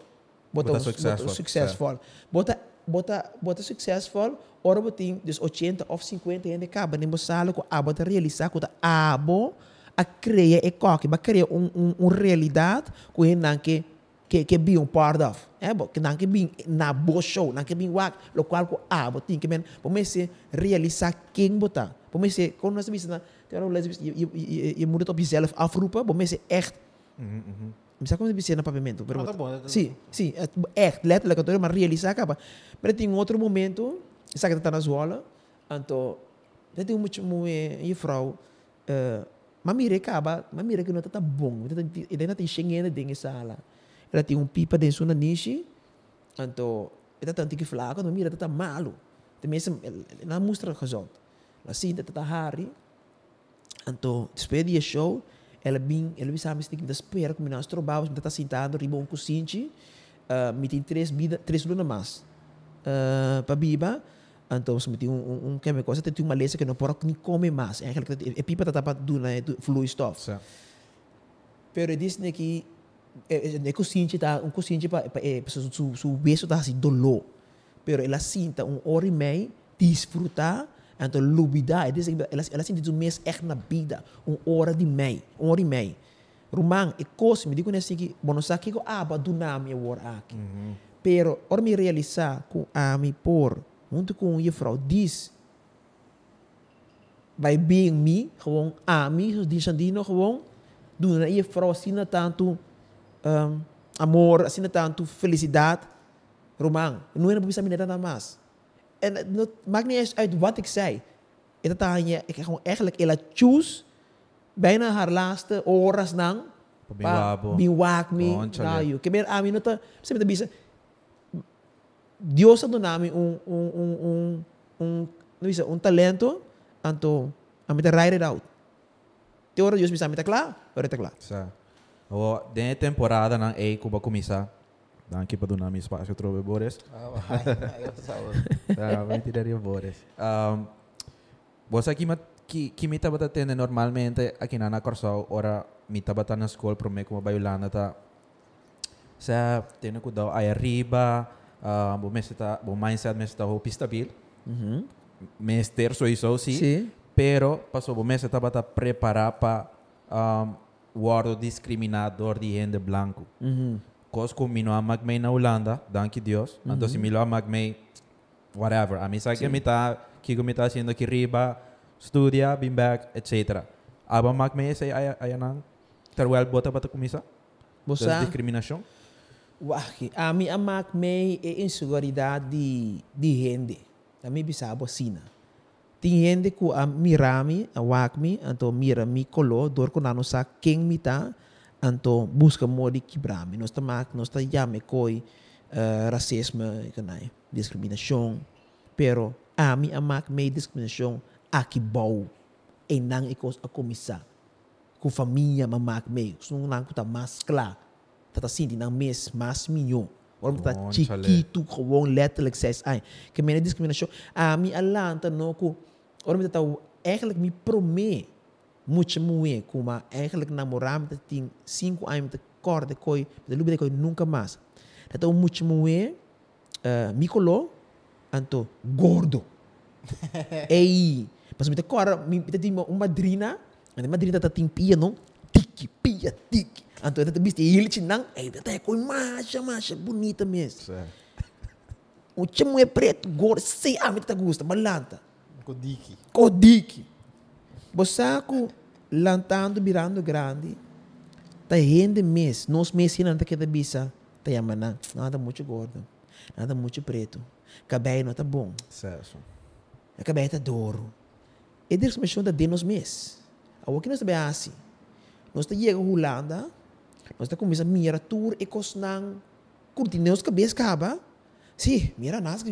successful.
successful. Bota bota bota successful, ora botin dus 80 of 50 gente acaba na sala com a bota realizar com a abo a criar e coque, ba criar um um, um realidade com que que que be um part of. É bo que não que be na bo show, não que be wak, lo qual com a botin que men, se realizar quem botar. Por me se quando nós vimos na tem uma lesbisch, je, je, je, je moet het op jezelf afroepen, por me se echt Bisa como dizer na pavimento, pero
Ah.
Sim, sim, é, é, letterlijk, eu mas realizar acaba. Mas tem outro momento, sabe que está na escola, então, tem muito muito e frau, uh, mamire acaba, mamire que não está bom, e daí não tem xenguena dentro da sala. Ela tem um pipa dentro da niche, então, ela está tanto que flaco, não mira, está malo. Também ela mostra gezond. Assim, está hari, então, depois do show, ela bem, ela bem sabe que da espera como nós trabalhamos, está sentado um cocinho, uh, me tem três vida, três lunas mais. Uh, para biba, então se me tem um um, um que me coisa, tem uma lesa que não pode nem comer mais. Eigenlijk é pipa tá para do na flui stuff.
sa.
Pero diz né que é é cocinho tá um cocinho para é su su su beso tá assim dolor. Pero ela sinta um hora e meia desfrutar então lubida, diz ela ela sente um mês echt na vida, um hora de meia, um hora e meia. Rumang, e coisa me digo nesse que bonosa que aba do nome é war aqui. Pero ora me realizar com a me por, junto com o frau diz by being me, gewoon a me, die Sandino gewoon, doen na je vrouw assim na tanto um, amor, assim na tanto felicidade, romang. Não na bisa minha nada mais. En het het maakt niet eens uit wat ik zei. Het aan je, ik gewoon eigenlijk, ela choose bijna haar laatste oras nang
Pabiwabo.
biwak me
Conchale.
rayo. Que mer amin nota, sabi na bisa Dios ano namin un un un un un no bisa un talento anto amin ta ride it out. Te ora Dios bisa amin ta klar, ora ta klar.
Sa. O, den temporada ng A, kuba kumisa. Danke pa doon namin spasyo trobe Boris. Sa, 20 dari Boris. Um, Bosa aqui mat ki kimita bata tende normalmente aqui na Corso ora mita bata na school pro me como bayulana ta sa tene ko daw ay arriba Uh, o mês está, o mindset mês está hope stabil. Mês ter sowieso sim.
Sim.
Pero passou o mês estava a preparar para um, o ordem discriminador de gente branco.
Uhum.
Cos como mino a magmei na Holanda, danke Deus. Então se milo a magmei whatever. A mim sabe que me tá que me tá haciendo aqui riba, estudia, been back, etc. Aba magmei say ay ayanan terwel bota bata kumisa. Da discriminação.
Waki, a mi amak may e inseguridade de, de gente. A mi bisabo sina. Tem gente que a mirami, a wakmi, anto mira mi colo, dor ko nano sa king mita, anto busca modi kibrami. Nós tamak, nós ta yame koi uh, racisme, kanay, discriminação. Pero a mi amak may discriminação aqui bau. E nang ikos a komisa. Ku família mamak may. Kung nang kuta mas klar. Tata sinti ng mes mas minyo. Waarom dat
Oh,
chiquito gewoon letterlijk zes ay. Que mena discriminação. A mi alanta no ku. Waarom dat eigenlijk mi prome muito moe kuma eigenlijk namorar met ting cinco anos met corda koi met lube koi nunca mais. É muito moe uh, mi anto gordo. Ei, pas met corda mi met uma madrina, en madrina dat ting pia no tiki pia tiki. Anto dat bist ele nang, ei dat é koi macha macha bonita mesmo. O chamo é preto, gordo, sei a mim tá gosta, balanta.
Kodiki.
Kodiki. Bosaco lantando, virando grande. Tá rende mês. Nos mês não tá que da bisa. Tá yamana. Nada muito gordo. Nada muito preto. Cabelo não tá bom.
Certo.
A cabelo tá duro. E Deus me chama de nos mês. A o que nós também assim. Nós tá chega Holanda. Nós tá começa a mirar tour e cosnang. Curtineus cabeça caba. Sim, mira, nada.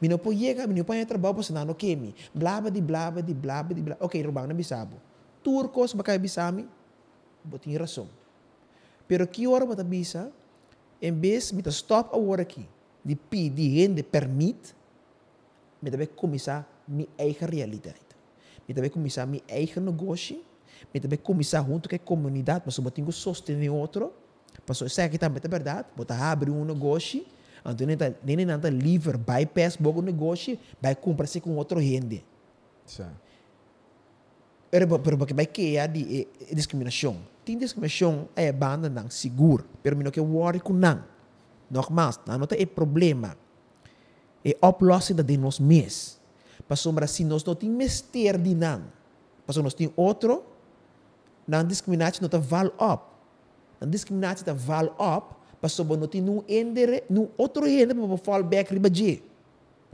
Me não pode chegar, me não pode trabalhar para senão não queime. Blaba de blaba de blaba de blaba. Ok, roubando na bisabo. Turcos, bacai bisami, botin razão. Pero que hora bata bisa, em vez de stop a hora aqui, de pedir gente permite, me deve começar minha eigen realidade. Me deve começar minha eigen negócio, me deve começar junto com a comunidade, mas eu tenho que sostener outro, para eu sei que também é verdade, botar abrir um negócio, então nem nem nada livre, bypass o negócio, vai comprar-se com outro gente.
Certo.
Pero, porque vai que é de eh, discriminação. Tem discriminação é banda não seguro, pero mino que worry com não. Nogmaals, não tem problema. É oplossing da de nós mes. Passou mas se nós não tem mester de não. Passou nós tem outro, não discriminação não tá val up. Não discriminação tá val up, não tem num endere, num outro ende para fall back riba je.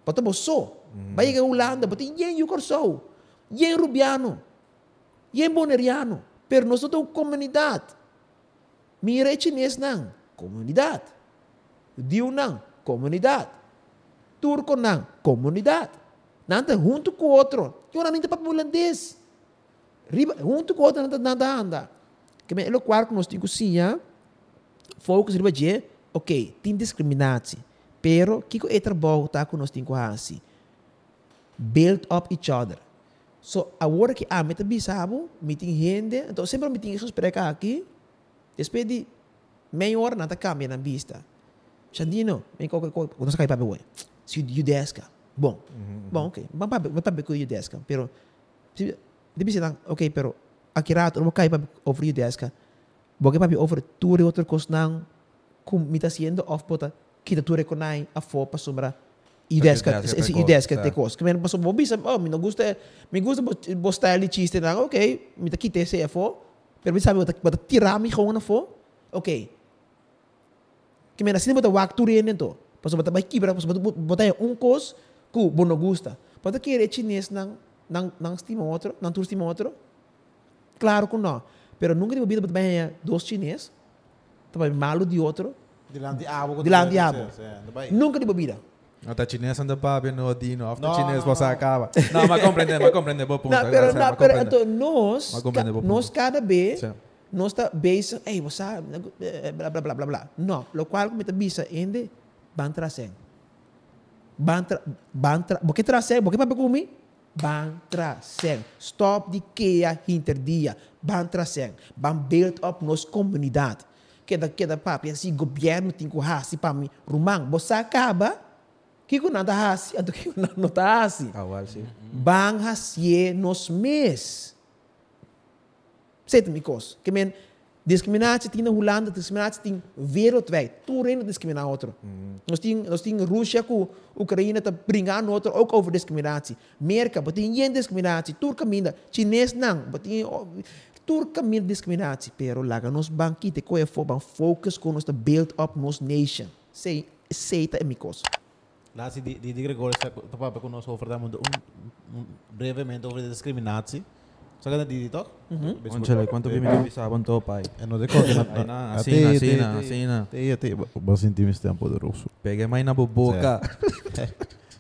Pato bo so. Vai que Holanda, but yen you corso. Yen Rubiano. Yen Boneriano. Pero nós temos comunidade. Mira é chinês não, comunidade. Dio não, comunidade. Turco não, comunidade. Nada junto com o outro. Eu não nem para holandês. Riba, junto com o outro nada nada anda. Que me elo quarto nós temos sim, focus riba je, ok, tem discriminação. Pero, que é trabalho tá com nós temos assim? Build up each other. So, agora que a meta bisabo, meeting gente, então sempre meeting isso espera aqui, depois de meia hora nada cambia na vista. Xandino, vem qualquer coisa, quando você cai para ver, se o desca, bom, bom, ok, vamos para vamos para o desca, pero, se, de bisa ok, pero, aqui rato, não cai para over o desca, Papi over tu re outra coisa não como me está sendo off bota kita tu reconai a fo para sombra. Ideias que
que
esse ideias que te coisa que me passou bobi sabe oh me não gusta me gusta bo style chiste não ok me tá quite esse a fo pero sabe bota bota tirar me gewoon a fo ok que me assim bota wak tu. Re nento passou bota vai quebra passou bota bota um coisa que bom não gusta bota querer chinês não não não estima outro não tu estima outro claro que não pero nunca tive vida bem dois chineses também malo de outro
Dilang di abo.
Dilang di abo.
Diba?
nunca tive vida
Até chinês anda para no dino,
No,
chinês você acaba. Não, mas compreende, mas compreende, bom ponto.
não pero não
mas
pero
compreende.
então nós nós cada vez nós está base ei você sabe eh, blá blá blá blá blá não lo qual como está bisa ende ban traseng ban tra ban tra porque traseng porque papai comi ban traseng stop de que a interdia ban traseng ban build up nos comunidade Queda, queda papi, assim, governo tem que hasi para mim. Rumang, você acaba, que que nada hasi, ato que não tá hasi.
Awal sim.
Bang hasi nos mes. Zet me kos. Que men, discriminatie tem na Holanda, discriminatie tem wereldwijd. Toereen discriminar outro. Nós tem, nós tem Rússia com Oekraïne te brincar outro, ook over discriminatie. Merka, but tem geen discriminatie. Turca minda, Chinees nang, but tem Turca minda discriminatie. Pero laga nos banki te koe for ban focus com build up nos nation. Sei, seita e mikos.
Laat die, die, die Gregorius te papen con ons over brevemente over de discriminatie. Zo gaat die toch?
Onchale, quanto vi mi sabon to pai.
En no de coque.
Ay na, asina, asina, asina.
Te, te, ba sentimos tempo poderoso.
Pegue mais na boboca.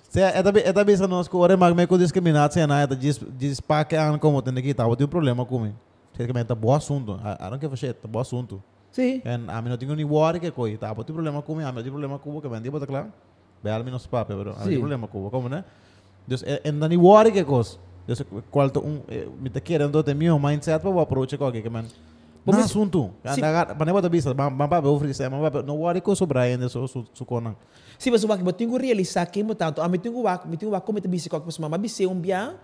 Se é também é também se nós corre mas me com discriminação na é diz diz para que an como tem que tá, tem um problema comigo. Tem que tá bom assunto. I don't give a shit, tá bom assunto.
Sim.
En a mí no tengo ni worry que coi, tá, tem problema comigo, a mí tem problema com que me bota claro. Ve al menos pape, pero a mí
Sí.
problema com como né? Dus en dan ni worry que cos. Dus qual to um me te querendo ter meu mindset para approach com que man.
Mas-
assunto.
Sim.
Anda, para bota bisa, bam bam pape oferecer, mas pape no worry com sobre ainda so so so conan.
Se você vai que tenho que realizar que mo tanto, a mim tenho que me tenho que cometer bisi com você mama bisi um bia.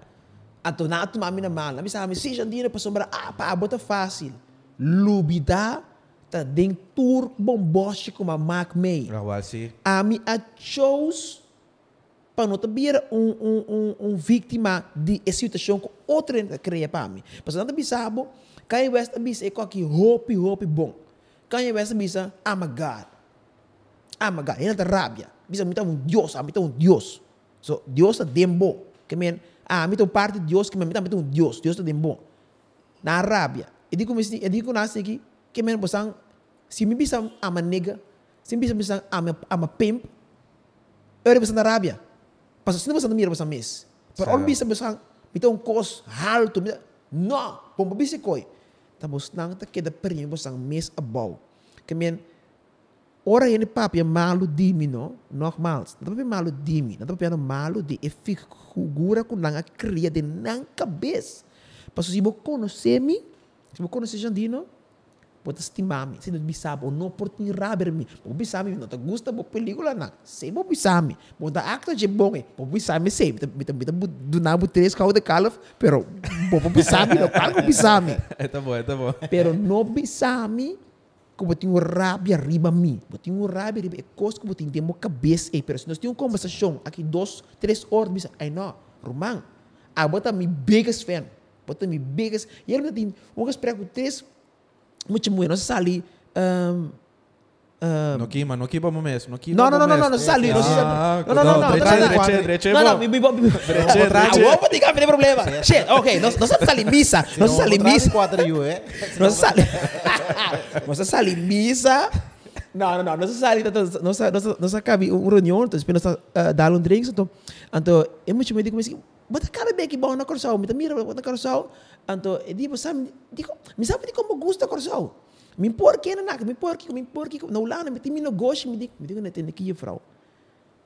Ato na ato mami na mal. Na bisa mi si jandira pa sombra ah pa bota fácil. Lubida ta den tour bomboche com a Mac May.
Awal sim.
A mim a chose não ter um, um, um, um vítima de essa situação que outra cria para mim. Mas não bisabo, Kanye West bisa é que hope hope bom. Kanye West bisa, oh my God. Oh my God, ele tá rábia. Bisa me um Deus, a tá um Deus. So, Deus tá dembo. Que men, ah, tá parte de Deus, que me tá um Deus, Deus tá dembo. Na rábia. E digo, me, e digo nasce aqui, que men, bosang, se me bisa ama nega, se me bisa bisa ama, ama pimp, eu bisa na rábia. Pas se não bisa na mira, bisa mes. Pero all bisa bisa, alto, me tá, não, pompa bisa koi. Tapos nang ta keda perin bosang mes abaw. Que men, ora yun papi ang malo di mi no, nogmaals, não papi malo di mi, não papi ano malo di, e figura ko lang a cria de nang cabeça. Paso se mo conhecer mi, se mo conhecer Jandino, pode estimar me, se não bisabo, ou não oportunidade me, mo bisami, não te gusta bo película na, se mo bisami, mo da acta de bom, mo bisami se, bita bita bita do nabo três kau de calaf, pero bo bisami, no, que bisami.
Tá bom, tá bom.
Pero no bisami eu tenho rabia riba mim. Eu tenho rabia riba. É coisa que eu tenho dentro cabeça. Eh, pero se nós temos uma conversação aqui dois, três horas, bisa, ai não, Romão, ah, bota mi biggest fan. Bota mi biggest. E ele tem um respeito três, muito muito, nós ali, um, um,
No quima, no quima mo mes, no quima
não, não, não, não,
mes.
não, não, sali, não,
Ah,
não, não, não, não, não, não, não, não, mi, mi, mi,
Dreche,
ah,
dreche.
vamos ter que problema. Shit, ok, nós, nós sali missa, nós sali.
4 you, eh?
Não sali. não sali. Não, não, não. Não sali. Não sa não sa não sa cabe um reunião, então espera uh, dar um drink, então então é muito medo como assim. Bota cara bem que bom na coração, me mira bota coração. Então, digo, sabe, digo, me sabe de como gosta coração. Me por que na me por que me por que não lá, me tem me negócio, me digo, me digo na tem aqui frau.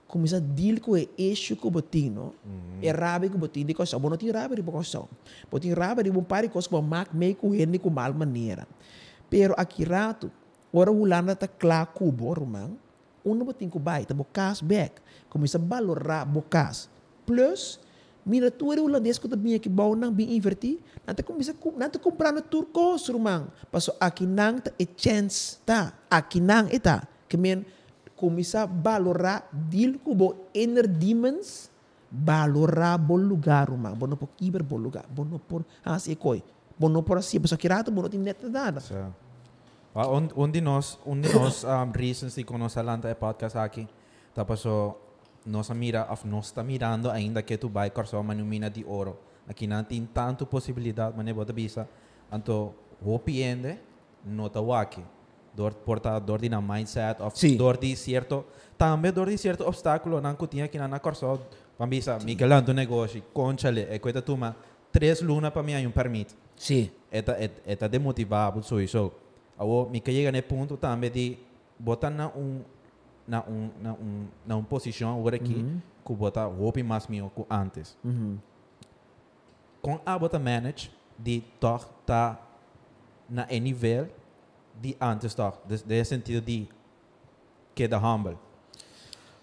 Começa a deal com o eixo que o botino, é rabe que o botino de coração, bom não tem rabe de coração. Botin rabe de bom pare coisa com mac meio com ele com mal maneira. Pero aqui rato, ora o lana tá claro cubo, romão, um não botin com bai, tá bocas back, começa a valorar bocas. Plus, mira tu era holandês que também aqui bom não bem invertir, não tá começa não tá comprando turcos, romão. Passo aqui não tá e chance tá, aqui não é tá, que men começa a valorar deal cubo inner demons, valorar bom lugar, romão, bom não por kiber bom lugar, bom por assim coi, bom por assim, passo aqui rato, bom não tem net nada.
So, ah, un, un de nós, un de nós um, reasons de conosco alanta é podcast aqui. Tapos so, nós mira, nós está mirando ainda que tu vai corso uma mina de ouro. Aqui não tem tanto possibilidade, mas bota bisa. Anto, o piende, não tá aqui. Dor porta dor de na mindset of
Sim.
dor de certo, também dor de certo obstáculo não que tinha que na corso. Pambisa, Miguel do negócio, conchale, e coisa tuma, três luna para mim um permite
Sim.
eta et, eta demotivado sowieso. Awo mi que llega nesse ponto também de botar na um na um na um na uma posição agora aqui
Uhum.
que botar roupa mais meu que antes.
Uhum.
Com a bota manage de toch tá na e nível de antes de, de sentido de queda humble.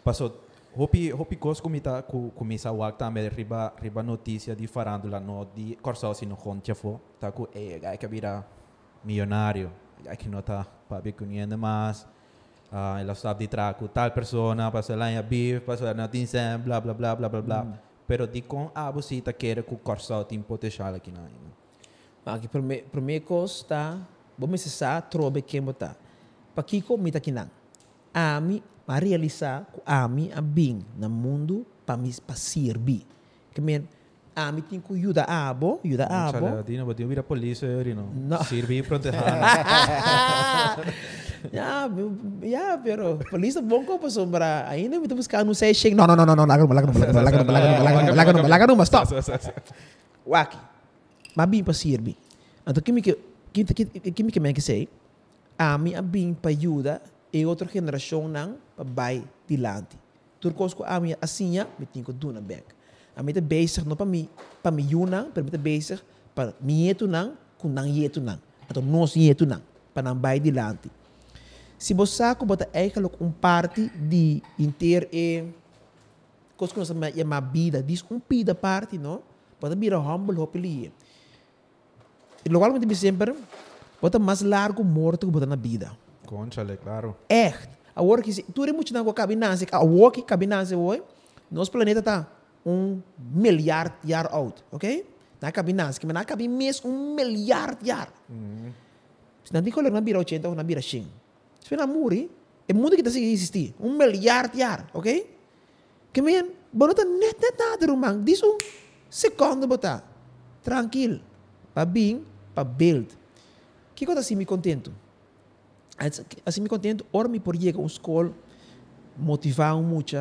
Passou, hopi hopi cos comita ku começa a wak também riba riba notícia de farándula no de corsal sino contia fo, tá ku eh gai que vira milionário, gai que não tá para ver conhecendo mais. Ah, ela sabe de traco tal persona, passou lá em beef, passou na tinsem, bla bla bla bla bla bla. Pero di com a busita quer que o corsal tem potencial aqui na.
Aqui, primeiro, primeiro coisa, tá? Vamos precisar trobe quem botar. Para que comita aqui não. Ami, para realizar, ami a bem no mundo para me para servir. Que men, ami tem que ajudar a abo, ajudar a abo.
Di na ba di vira polícia yun, no?
No.
Sirvi proteger.
Ya, ya, pero polícia bom ko pa sombra. Ainda me buscar no sei shake. No, no, no, no, no, laga no, laga no, laga no, laga no, laga no, laga no, laga no, stop. Waki. Mabim pa sirbi. Então, kimi que kimi que que me que sei. A mim a bim pa ajuda e outra geração não pa vai dilante. Turcos ko a mim assim ya, me tinha que do na back. A mim tá bezig não pa mim, pa mim yuna, para mim tá bezig pa mim yetu não, com não yetu não. Então nós yetu não, pa não vai dilante. Se você bota eigenlijk um parte de inteiro e coisa que nós chamamos vida, diz um pida parte, não? Bota vira humble hopili. E logo me sempre, bota mais largo morto que bota na vida.
Conchale, claro.
Echt. A work is, tu é muito na cabinância, a work cabinância hoje, nosso planeta tá um milhar de jaar oud, ok? Na cabinância, que na cabi mês um milhar de jaar. Se não tem colher na bira 80 ou na bira 100. Se na muri, é mundo que está existir. Um milhar de jaar, ok? Que men, bonota net net nada, rumang. Diz um segundo botar. Tranquilo. Para bem, para build. Que coisa assim me contento? Assim me contento, ora me por ir com escola, motivar um muito,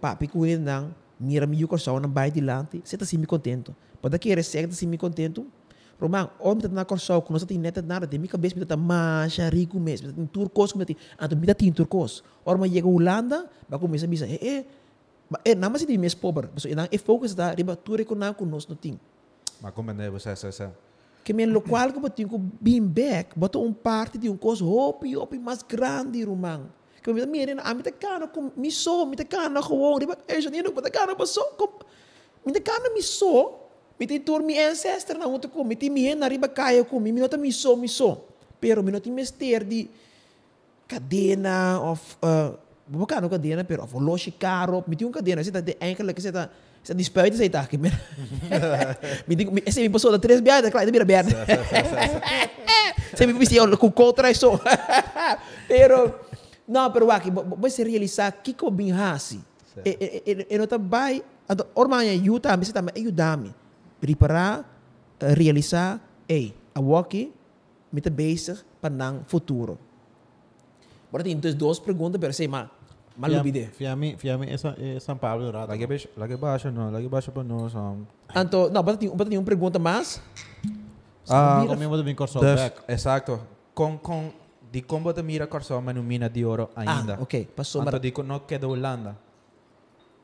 papi com ele não, mira me yuko sa na bay dilante, você tá assim me contento. Pada que recebe assim me contento. Romang, om tá na corso, quando você tem neta nada, tem minha cabeça me tá mais rico mesmo, tem turcos como tem, ah, tu me tem turcos. Ora me chega Holanda, vai começar a dizer, eh, eh, nada mais de mês pobre, mas é focus da riba tu reconhece conosco no tim.
Mas como é você, essa, essa?
que men lo qual que botinho ko beam back boto um parte de um coisa hopi hopi mais grande rumang que me mire na amita kana com mi so mi kana gewoon. Riba é já nem bota kana passo com mi kana mi so mi te tur mi ancestor na outro com mi te mi na riba caia com mi nota mi so mi so. Pero mi nota mister de cadena of uh, bukan no cadena pero of loshi caro mi tem um cadena tá de você tá você despeita você tá aqui me digo esse me passou da três biadas claro mira biada você me vestiu com contra isso pero não pero aqui você realizar que que eu bem hasi e e e não tá vai ormanya ajuda me você tá ajudar-me preparar realizar ei a walkie me tá bezig para não futuro Agora tem duas perguntas, pero sei, mas mas olvidé.
Fiami, Fiami é São, é São Paulo, rato.
Lagi baixo, lagi baixo no, lagi baixo pa no um,
Anto, não, bota tem, bota tem uma pergunta mais.
Ah,
Como eu vou vir corso back.
exacto. Con, con, di combo te mira corso manu mina di oro ainda.
Ah, ok. Passou
Anto
mar...
di ko no queda Holanda.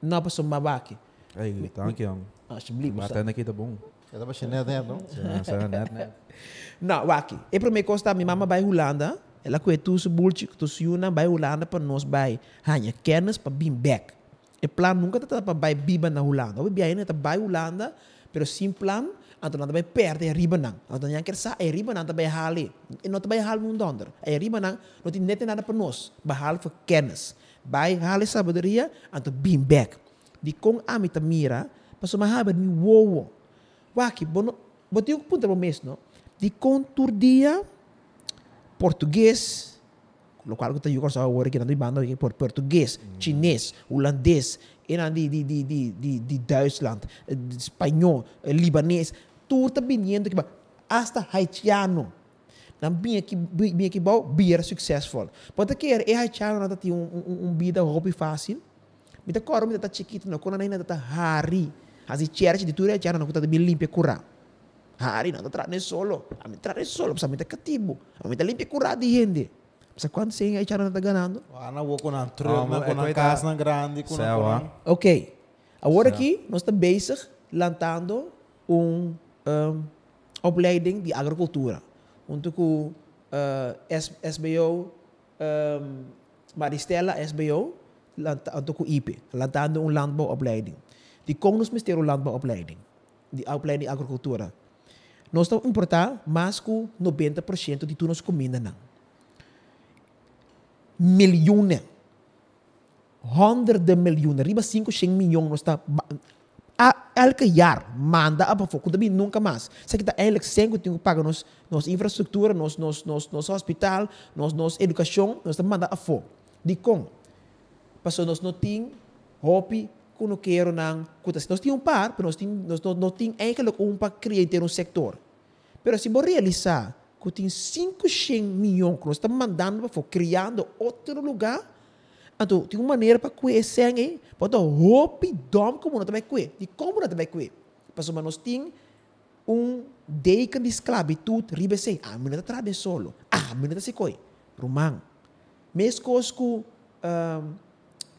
Não, passou mabaki.
Ay, thank you.
Ah, subli,
Mata
basta.
na kita bung.
Eu tava chinelo dentro, não?
Sa sa net net.
Não, waki. E costa, minha mama vai Holanda. Ela com tu se bulchi, tu se una vai Holanda para nós vai. Hanya, kennis para bim back. E plan nunca tá para vai biba na Holanda. O bibi ainda tá vai Holanda, pero sim plan, anto nada vai perder a riba nang. Anto yang quer sa, e riba nang tá vai hali. E não tá vai hali um donder. E riba nang, não tem nete nada para nós. Vai hali for kennis. Vai hali sabedoria, anto bim back. Di kong ami ta mira, paso mahabad mi wowo. Waki, bono, boti yung punta mo mes, no? Di contour dia, português, lo qual kita yung sa word kita di yung por português, chinês, holandês, ina di di di di di di Duitsland, eh, di espanhol, eh, libanês, tudo tá viniendo que hasta haitiano. Nang binha que binha que bom, beer successful. Pode que é haitiano na tati um um um vida hobby fácil. Mita koro mita tá chiquito no kona na ina tá hari. Asi church di tudo haitiano no kuta de limpia cura. Hari na tá trane solo. A mi trane solo, sa mita katibo. A mita limpia cura di gente. Sa quando se haitiano na tá ganando?
Ana vou com a
Ah,
truck,
mas
com
é
a
coisa-
casa na grande, com
Céu,
a...
ah.
Ok. Agora aqui, nós estamos bezig lançando um, um opleiding de agricultura. Onde que uh, S, SBO, um, Maristela SBO, com IP, lantando een landbouwopleiding. Die kon ons ministerie landbouwopleiding, die opleiding agricultura. Nós estamos importar mais que 90% de tudo comida não. Miljoenen. Honderden miljoenen. Riba 5, 6 miljoen. Nós está elke jaar manda a foco também nunca mais. Se que tá eigenlijk sem que tem que pagar nos nos infraestrutura, nos nos nos nos hospital, nos nos educação, nós tá manda a foco. Di com. Passou nós não tem hobby que não quero não, nós temos um par, mas nós temos nós não tem eigenlijk um para criar um setor. Pero se você realizar que tem 5 milhões que nós estamos mandando para criando outro lugar, então, tem uma maneira para conhecer aí, pode roupa dom como não também conhe, de como não também conhe. Pastor, mas nós temos um deca de esclavitud, ribe sei, ah, menina está trabalhando solo, ah, menina está se coi, romang. Mesmo que,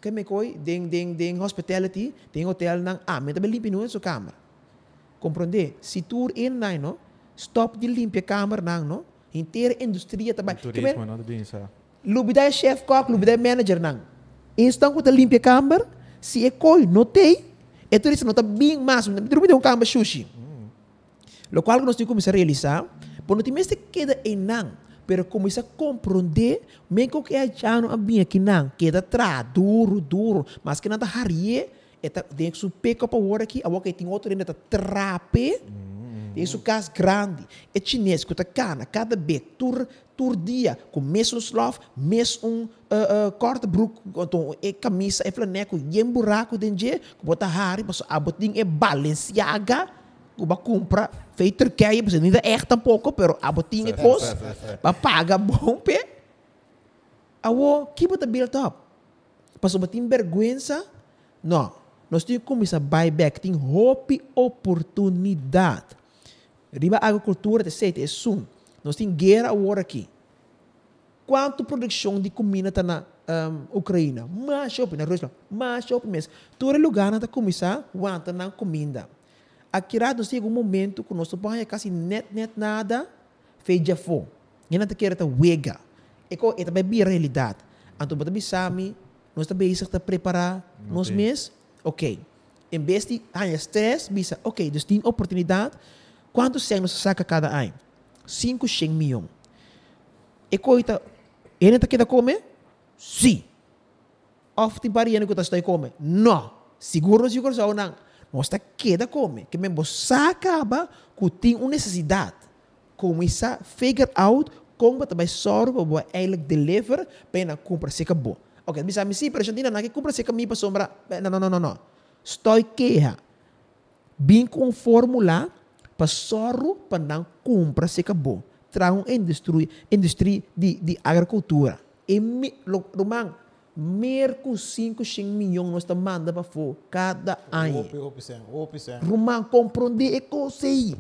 que me coi, den, den, den hospitality, den hotel nang, ah, menina está limpando sua câmara. Compreende? Se tu in nai, no, stop de limpar a câmara nang, no, inteira indústria também.
Turismo, não, bem, sabe?
Lubida chef cook, lubida manager nang. Então, quando limpa a câmara, se é coi, notei, é isso, não está bem mais, não tem um câmara sushi. Lo qual nós temos que começar a realizar, por não tem que queda em pero começar a compreender, mesmo que é já não bem aqui não, queda atrás, duro, duro, mas que está harie, é tem que subir para o aqui, a que tem outro ainda está trape, tem isso caso grande, é chinês, que está cana, cada vez, tur, tur dia, com mesmo slof, mesmo um uh, uh, corte broek, então é camisa, é flaneco, e um buraco dentro, que bota hari, mas a botinha é Balenciaga, que vai comprar, feito Turquia, mas ainda é tampouco, pero a botinha é coisa, para pagar bom pé. Awo, que bota build up? Passou botinha vergonha? Não. Nós temos que começar a buy back, tem hope oportunidade. Riba agricultura, sete, é sum. Nós temos guerra agora aqui. Quanto produção de comida está na um, Ucrânia? Mais shopping na Rússia, mais shopping mesmo. Todo lugar está começar a na comida. Nós temos um momento que nós não quase net, net nada, fez já foi. E não quer estar wega. É que é também a realidade. Então, para sabe, nós também estamos preparar nos meses. Ok. Em vez de ter stress, bisa, ok, dus tem oportunidade. Quantos anos saca cada ano? 5, 100 milhões. E coita, ele está querendo comer? Sim. Of ti bariano que está comer? Não. Seguro, seguro, só não. Está querendo comer. Que mesmo acaba que tem uma necessidade. Começar a figure out como também só para ele deliver para comprar se acabou. Ok, bisa misi para Argentina não que compra se caminho para sombra. Não, não, não, não, não. Estou queja. Bem com fórmula para sorro para não comprar se acabou. Traz uma indústria, indústria de, de agricultura. E me, lo, romang, mer com 5, 5 milhões nós estamos mandando para fora cada ano.
Opi, opi, sen, opi, sen.
Romang, compreender e consei.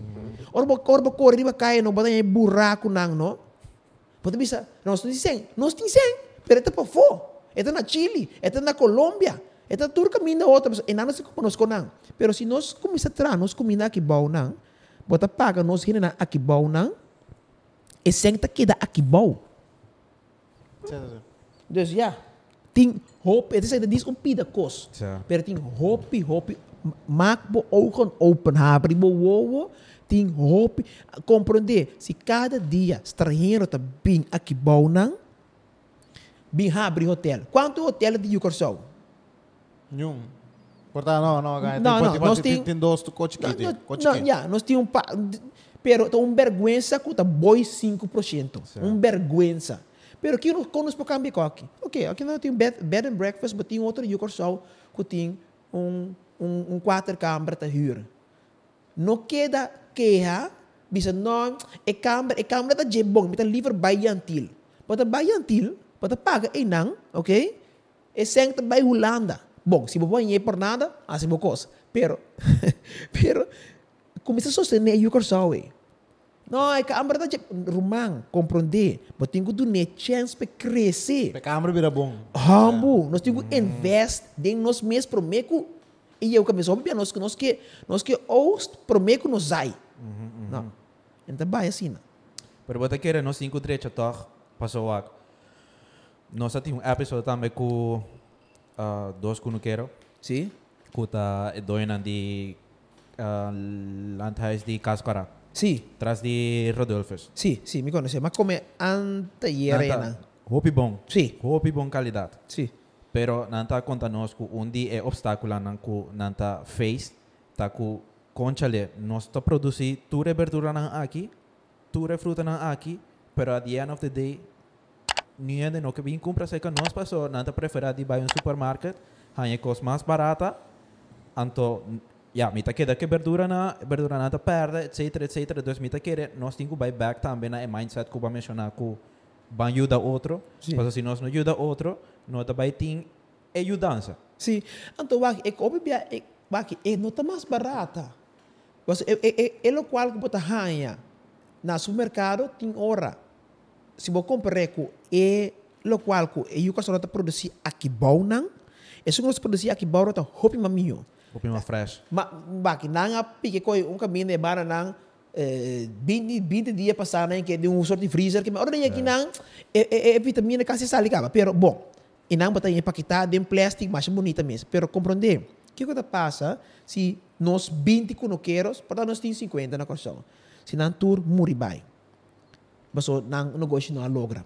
Ora, ba, ora, ba, corre, riba, cai, não, bota em buraco, não, não. Pode bisa, nós temos 100, nós temos 100, pero é para fora. É na Chile, é na Colômbia, é tudo caminho outra, e nada se conosco não. Pero se nós começar a trazer, nós comida aqui bom não, bota paga nós hina aqui bom não, e senta que dá aqui bom. Dus ja, tem hoop, het is dit um pida kos. Pero tem hoop, hoop, maak bo ogen open hebben, bo wowo, tem hoop, compreender, se cada dia estrangeiro tá bem aqui bom não, bem abre hotel. Quanto hotel de Yukorsou?
Nenhum. Portanto, não, não,
não, não, nós
tem, tem dois coche aqui.
Não, não, nós temos um pero um vergonha custa boi 5%. Um vergonha. Pero aqui nós conosco para cambiar aqui. Ok, aqui nós temos bed, bed and breakfast, mas tem outro Yukorsou que tem um, um, um quatro câmara para huur. Não queda queja, bisa não, é câmara, é câmara da jebong, mas livre bayantil. Para bayantil, para paga e não, ok? E sem também Holanda. Bom, se você não por nada, assim uma coisa. Pero, pero, começa a sostener o corso, que a câmara da rumang, compreender, mas tem que dar chance para crescer.
A câmara vira bom.
Rambo, nós temos que investir em nós mesmos, prometo, e eu começo a ouvir, nós que nós que nós que ou prometo nos sai. Não. Então vai assim.
Pero bota querer nós cinco direito toch passou a nós temos um episódio também com uh, dois que não quero
Sim?
que tá doindo de uh, de Cascara
Sim,
atrás de Rodolfos.
sim, sim, me conhece. Mas como é anteayer,
Nanta, Hopi bom.
Sim,
Hopi bom qualidade.
sim.
Pero nanta conta nós que um dia é obstáculo nan ku nanta face tá ku conchale nós tá produzir ture verdura nan aqui, ture fruta nan aqui, pero at the end of the day ninguém de no que vem compra seca nós passou nanta prefere de vai um supermarket, hanya cost mais barata, anto ja, que verdura na verdura nanta perde, etc, etc, dus mita querer nós tem que buy back também na mindset que eu mencionar que vai ajudar outro,
Sim.
Porque se nós não ajuda outro, nós também tem ajudança.
Sim. Então, waki, é como é, waki, é nota mais barata. Você, é, é, é, é o qual que bota ranha. Na supermercado tem hora. Se você comprar com é o qual que é o que você produzir aqui bom não, é que você produzir aqui bom tá hopi maminho.
O prima fresh.
Ma, baki, nang a pique ko um caminho de bara nang eh, 20, 20 dias passar nang que de um sorte de freezer que me ordem aqui nang é, é, vitamina se sali caba, pero bom, e nang bota empaquetado de um plástico mais bonita mesmo, pero compreender, o que que passa se nós 20 conoqueiros, para nós tem 50 na construção, se nang tour muribai, baso nang negócio não logra.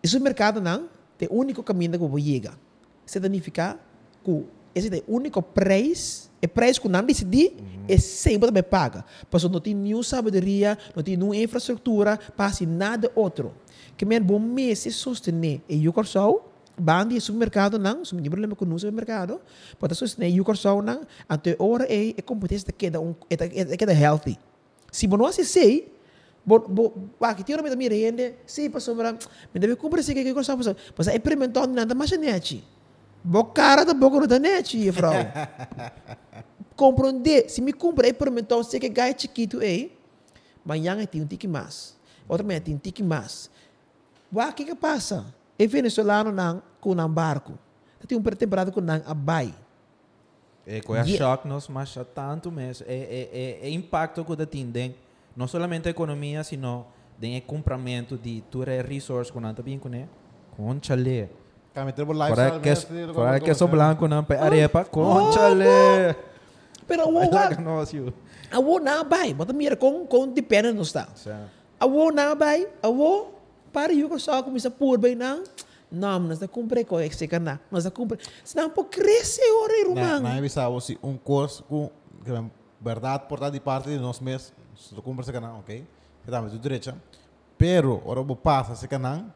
Esse mercado não é o único caminho que vou chegar. Significa que esse é o único preço, é preço que não decidi, é sempre também paga. Porque não tem nenhuma sabedoria, não tem nenhuma infraestrutura, para nada outro. Que men bom mês se sostener e o corso, bandi supermercado não, se me problema com o supermercado, pode sostener e o corso não, até hora é a competência que queda um, é queda healthy. Se não sei, Bo, bo, bakit tiro mita mi rende, si pa sobra, mi deve comprar se que cosa pa Mas é experimentando nada mais neti. Bo cara da boca no da neti, frau. Compreender, se me compra experimentar se que gai chiquito é, manhã tem um tique mais. Outra manhã tem um tique mais. Wa que que passa? E venezuelano não com um barco. Tem um temporada com um abai.
É com a
Yeah.
choque nós mas há tanto mesmo. É, é, é, é impacto que tem não somente a economia, sino de compramento de toda resource com nada bem com né. Com
terbo
Para
lifestyle.
que para que
como-
so blanco não pe arepa com
Oh,
chale.
Pero o
Like
wa,
nosso.
awo na abai, bota mira com com depende no está.
Certo.
Awo na bay, awo, para yung ko sa ako misa pur bay nang, nam, nasa kumpre ko, ekse ka na, nasa kumpre. Senang po cresce ore
Na,
rumang.
na bisavo si um curso com que é verdade por de parte de nós mesmos, se tu compra esse canal, ok? Que do direita. Pero ora bo passa esse canal,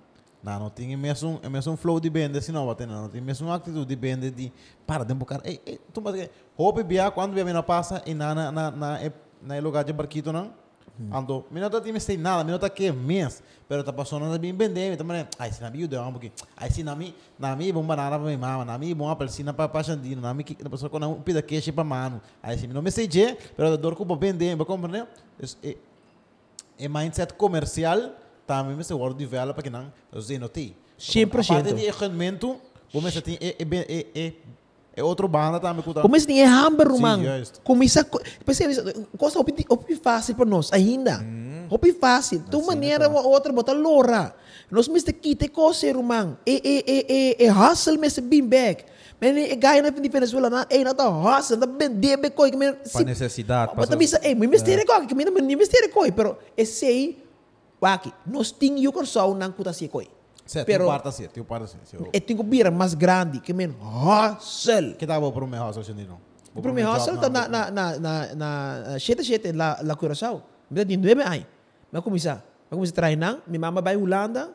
na não tem mesmo um mesmo um flow de bende, se não vai ter não tem mesmo uma atitude de bende de para de bocar. Ei, ei, tu mas hope bia quando bia mina passa e na na na na e- na lugar de barquito não. Ando, mina não tem sem nada, mina tá que mês, pero tá passando bem bende, também. Ai, se na bio deu um pouquinho. Ai, se na mi, na mi bom banana para minha mama, na mi bom apelsina para Xandino, na mi que na pessoa com um pida queixa para mano. Ai, se não me sei je, pero dor com bende, ba compreender? É é mindset comercial também me se word develop que não, não tem.
100%.
A parte de equipamento, como esse tem é é é é é outro banda também que tá.
Começa a ter hambre rumang.
justo.
Começa, pensei, coisa opi, fácil para nós ainda. Opi fácil. De uma maneira ou outra, bota loura. Nós mesmo quite coisa rumang. E, e, e, e, e hustle mesmo bem back. Men e gaya na Venezuela na, eh, na ta hustle, na bende be koi, men
Para necessidade.
Mas também, eh, muito mistério koi, que mina mina mistério koi, pero esse aí, waki, nós ting yung corso nang kuta si koi.
Certo,
Pero-
tem parte assim, tem parte assim. sim.
E tem que bira mais grande, que men hustle.
Que tava pro meu hustle, Xandino?
O primeiro hustle tá na na na na na sete sete la la Curaçao. Mira tem nueve aí. Mas começar, mas começar treinar, minha mama vai Holanda,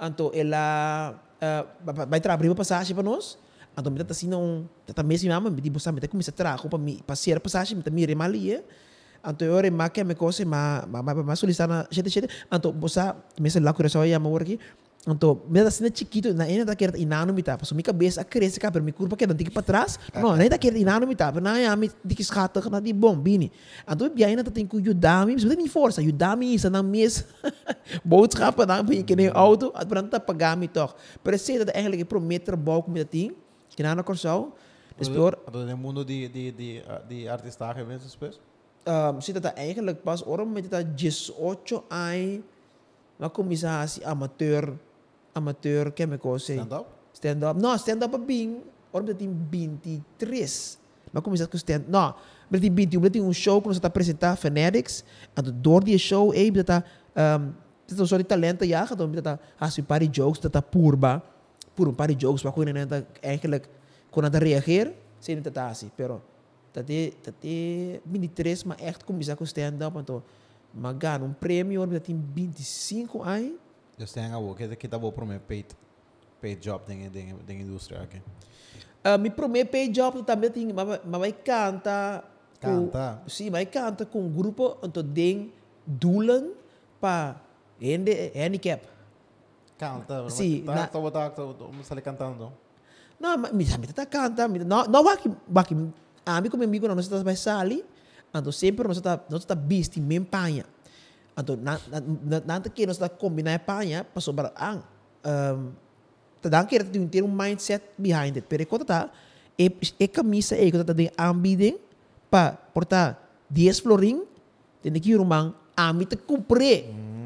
então ela uh, vai trazer primeira passagem para nós. Então me tá assim não, tá mesmo mama, me diz me tá começar a trazer para me passear passagem, me tá me remalia. Eu ore que me coisa, mas mas mas solicitar na sete sete. Então você me se lá Curaçao ia me aqui. Então, me dá assim chiquito, na ina daquele inano me tapa, so minha cabeça cresce cá, pero minha curva que não tem para trás. Não, nem daquele inano me tapa, na ya me dik skata na di bom bini. Então, biya ina tem que ajudar me, mas tem força, ajudar me isso na mes. Boodschap dan ben je in auto, at brand ta pagami toch. Pero sei dat eigenlijk prometer bouw com ting, que na corso. Dus pior,
Do mundo de de de de artistagem mesmo, depois.
Um, zit het eigenlijk pas waarom met dat 18 anos na commissaris amateur amateur que me cosa
Stand-up?
stand up. No stand up bem waarom dat in 23 na commissaris com stand no mas em 21 dat um show que nós está apresentar Fanatics. En door die show eh dat tá um, dat is een talenten ja dat dat als een paar jokes dat dat purba. Pur een paar jokes waar kunnen dat eigenlijk kon dat reageren zijn het dat assim pero dat é 23 mas echt começar com stand up então mas ganha um prêmio dat in 25 anos
Dus tem algo que que tá bom para mim paid paid job ding ding ding indústria aqui.
Uh, mi primeiro pay job também tem, mas mas canta
Canta?
Sim, vai canta com um grupo onde tem doelen para handicap.
Canta.
Sim,
Tá, tá, tá, tá, sair cantando.
Não, mas mi sabe tá canta, não não vai que vai que a mim como amigo está vai sali, então sempre nós está nós está bisti men panha. Então na na na que nós está combinar panha para sobrar ang um tá dan que tem ter um mindset behind it, pero quando tá e e camisa e quando tá de ambidem para portar 10 florin, tem que ir ami te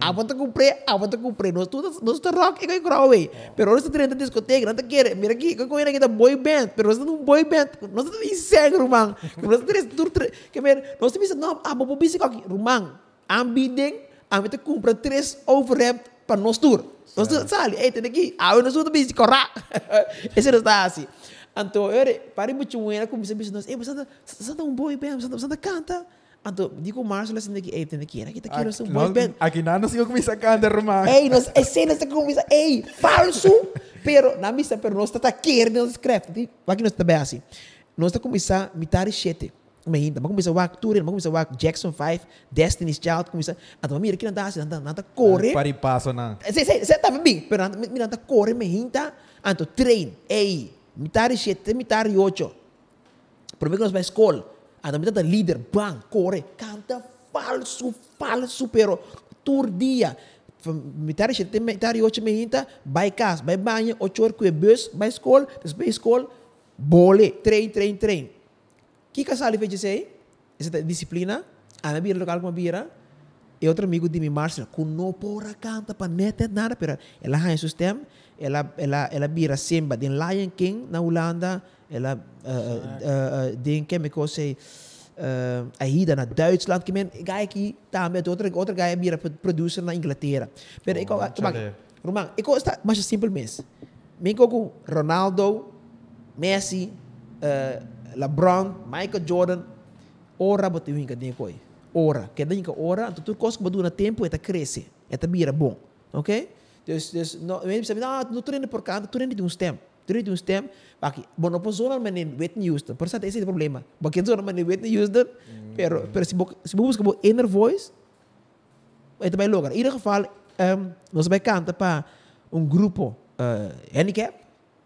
cumpre. Apa te cumpre, apa te cumpre. Nós tudo nós tá rock e que crowd. Pero nós tá treinando discoteca, não tá quer. Mira aqui, que coisa que boy band, pero nós tá um boy band. Nós em sangue rumang. Nós três tur que mer, nós bisa não, ah, bobo bisa aqui rumang. Ambidem, ami te cumpre três overhand para nós tour. Nós tá sali, ei, tem aqui. Ah, nós tudo bisa corra. Esse não está assim. Então, eu parei muito buena com bisa bisa nós, ei, você tá tá um boy band, você tá você tá canta. Então, digo Marcelo assim daqui, ei, tem aqui, aqui tá aqui, nós um boy band.
Aqui não sei como isso canta, Román.
Ei, nós, é cena essa coisa, ei, falso. Pero, na missa, pero nós está querendo, nós escreve. Aqui nós está bem assim. Nós está começar a mitar sete. Mas ainda, vamos começar a wak Turin, vamos começar a wak Jackson 5, Destiny's Child, começar. Então, mira, aqui não dá assim, não está corre.
Paripaso na.
Você você tá bem, pero mira, não corre, me hinta. Então, trein, ei, mitar sete, mitar oito. Primeiro que vai escola. Então, mitar líder, bang, corre, canta falso, falso, pero tur dia. Mitar sete, mitar oito, me hinta, vai casa, vai banho, oito horas o bus, vai escola, depois escola, bole, trein, trein, trein. que que sali fez aí? Essa disciplina, a minha bira local com a bira, e outro amigo de mim, Marcelo, que não porra canta para net nada, pero ela ha em sistema, ela ela ela bira Simba, den Lion King na Holanda, ela uh, uh, uh, den que me coisa uh, Aida na Duitsland, que men guy aqui também outra outra guy bira producer na Inglaterra. Pero ik ik
chale.
Roman, ik está mais simples mesmo. Men com Ronaldo, Messi, uh, LeBron, Michael Jordan, ora bote winka den koi. Ora, que daí que ora, tu tu que badu na tempo eta cresce, eta bira bom, ok? Dus dus no, men sabe, ah, no treino por canto, treino de um stem. Treino de um stem, aqui, bom, não posso zonar men in Whitney Houston, por isso esse é o problema. Porque zonar men in Whitney Houston, pero pero se bo se bo busca bo inner voice, het bij logar. In ieder geval, um, nós vai canta para um grupo uh, handicap,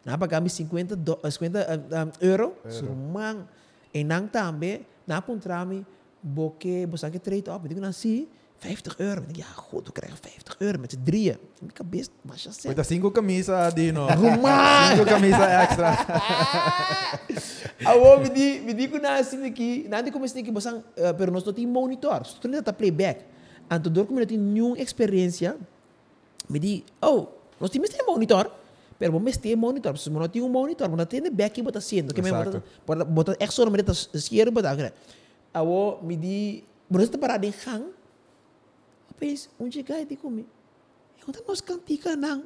na pagamos 50, do, uh, 50 uh, um, euro, surmang, e nang tambe, na puntrami, boke, bosan que trade op, ik denk, zie, 50 euro. Ik denk, ja, goed, we krijgen 50 euro met z'n drieën. Best, maar je zegt,
Puta, cinco camisa, Dino.
Román!
Cinco camisa extra.
Awo, me di, me di ko na assim aqui, nanti ko mas niki basang, uh, pero nós não tem monitor, só tem tá playback. Anto dor ko me tem nenhuma experiência, me di, oh, nós temos tem monitor, pero vamos ter monitor, se não tem um monitor, não tem back bota sendo, que me bota, bota, extra me tá siero bota. Awo, me di, mas tá parado em hang, Pes, um dia di ko me, eu tá nós cantica nang,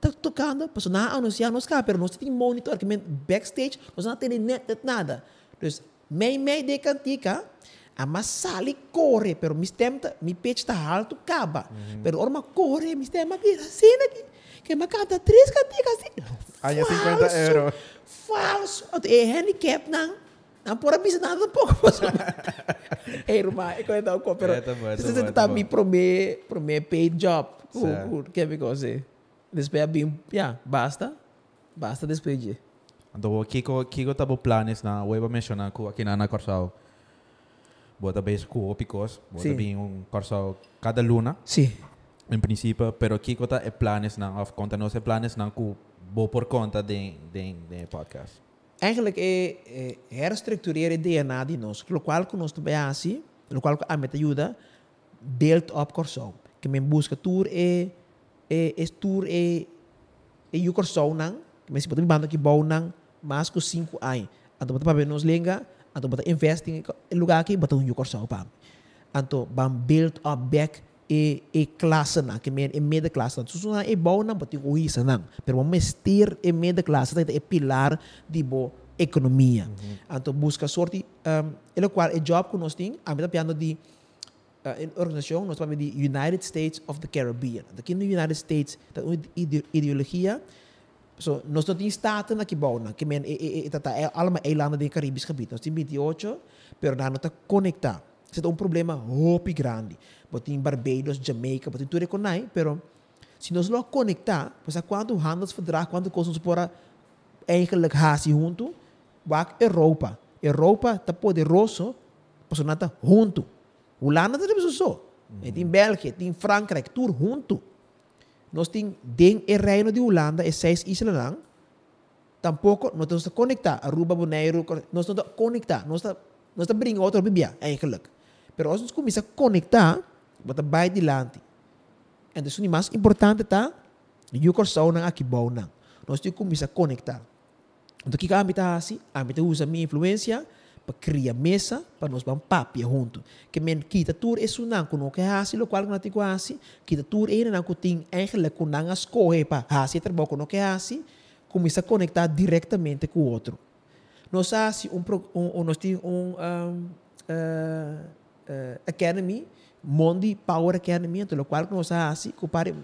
tá tocando, passou na anunciar nós cá, pero nós temos monitor, que backstage, nós não temos net, nada. Dus, mei mei de cantica, a mas sali corre, pero mi stem, ta- mi pitch tá alto, caba. Pero orma corre, mi stem, ma vira assim aqui, que ma canta três canticas assim.
Aí é 50 euro.
Falso. É handicap, não. Não um pouco. Ei, irmã, eu.
É, tá bom, tá
Você
bom,
está
tá
me
bom.
promer, promer paid job. O que é que você? Depois, bem, yeah, basta. Basta despedir.
Então, Kiko, Kiko tabo planes na weba mencionar ko aqui na na Corsao. Bota base ko opicos, bota
Sim.
bem um Corsao cada luna,
Sim.
em princípio, pero Kiko tá é planes na of conta nos é planes na ko bo por conta de de de podcast.
Eigenlijk é, é herstructureren DNA de nós. Pelo qual que nós assim, lo qual a me te ayuda build up corso que me busca tour e e es tour e e you corso nang me si pode bando que bom mas com 5 anos anto bota para nos lenga anto bota invest em lugar aqui bota um corso pa. Anto bam build up back e e classe na que men e meia classe na. Na e bom na bota o isso nang pero vamos mestir e meia classe é pilar de bo economia. Anto busca sorte um, ele qual é job que nós tem a meta piano de uh, in organisação nós chamamos de United States of the Caribbean. Aqui no United States da ide ideologia so nós não temos staten aqui bom na que men e e e tata é alma eilanden de Caribisch gebied nós temos 28 pero não está conectar isso é um problema hopi grande. Botin Barbados Jamaica botin tudo com nai pero se nós não conectar pois quando handelsverdrag quando coisas para eigenlijk haast junto wak Europa. Europa está poderoso está junto. Holanda também so mm. tem Bélgica tem Frankrijk tudo junto. Nós tem den e reino de Holanda e seis islas lang tampouco nós estamos conectar Aruba Bonaire nós estamos conectar nós estamos nós estamos brincar outro bibia eigenlijk pero nós começamos a conectar bota vai dilante en dus mais importante tá e o corso nang aqui bom nang nós temos que começar a conectar. Então que kami tá assim a mim usa minha influência para criar mesa para nós vamos papia junto que men kita tur é sunang kuno que hasi lo qual nati quasi kita tur é na kuting eigenlijk kunang as corre pa hasi trabalho kuno que hasi começa a conectar diretamente com o outro nós hasi um, um, nós temos um, um uh, academy Mondi Power Academy então lo qual nós hasi que pare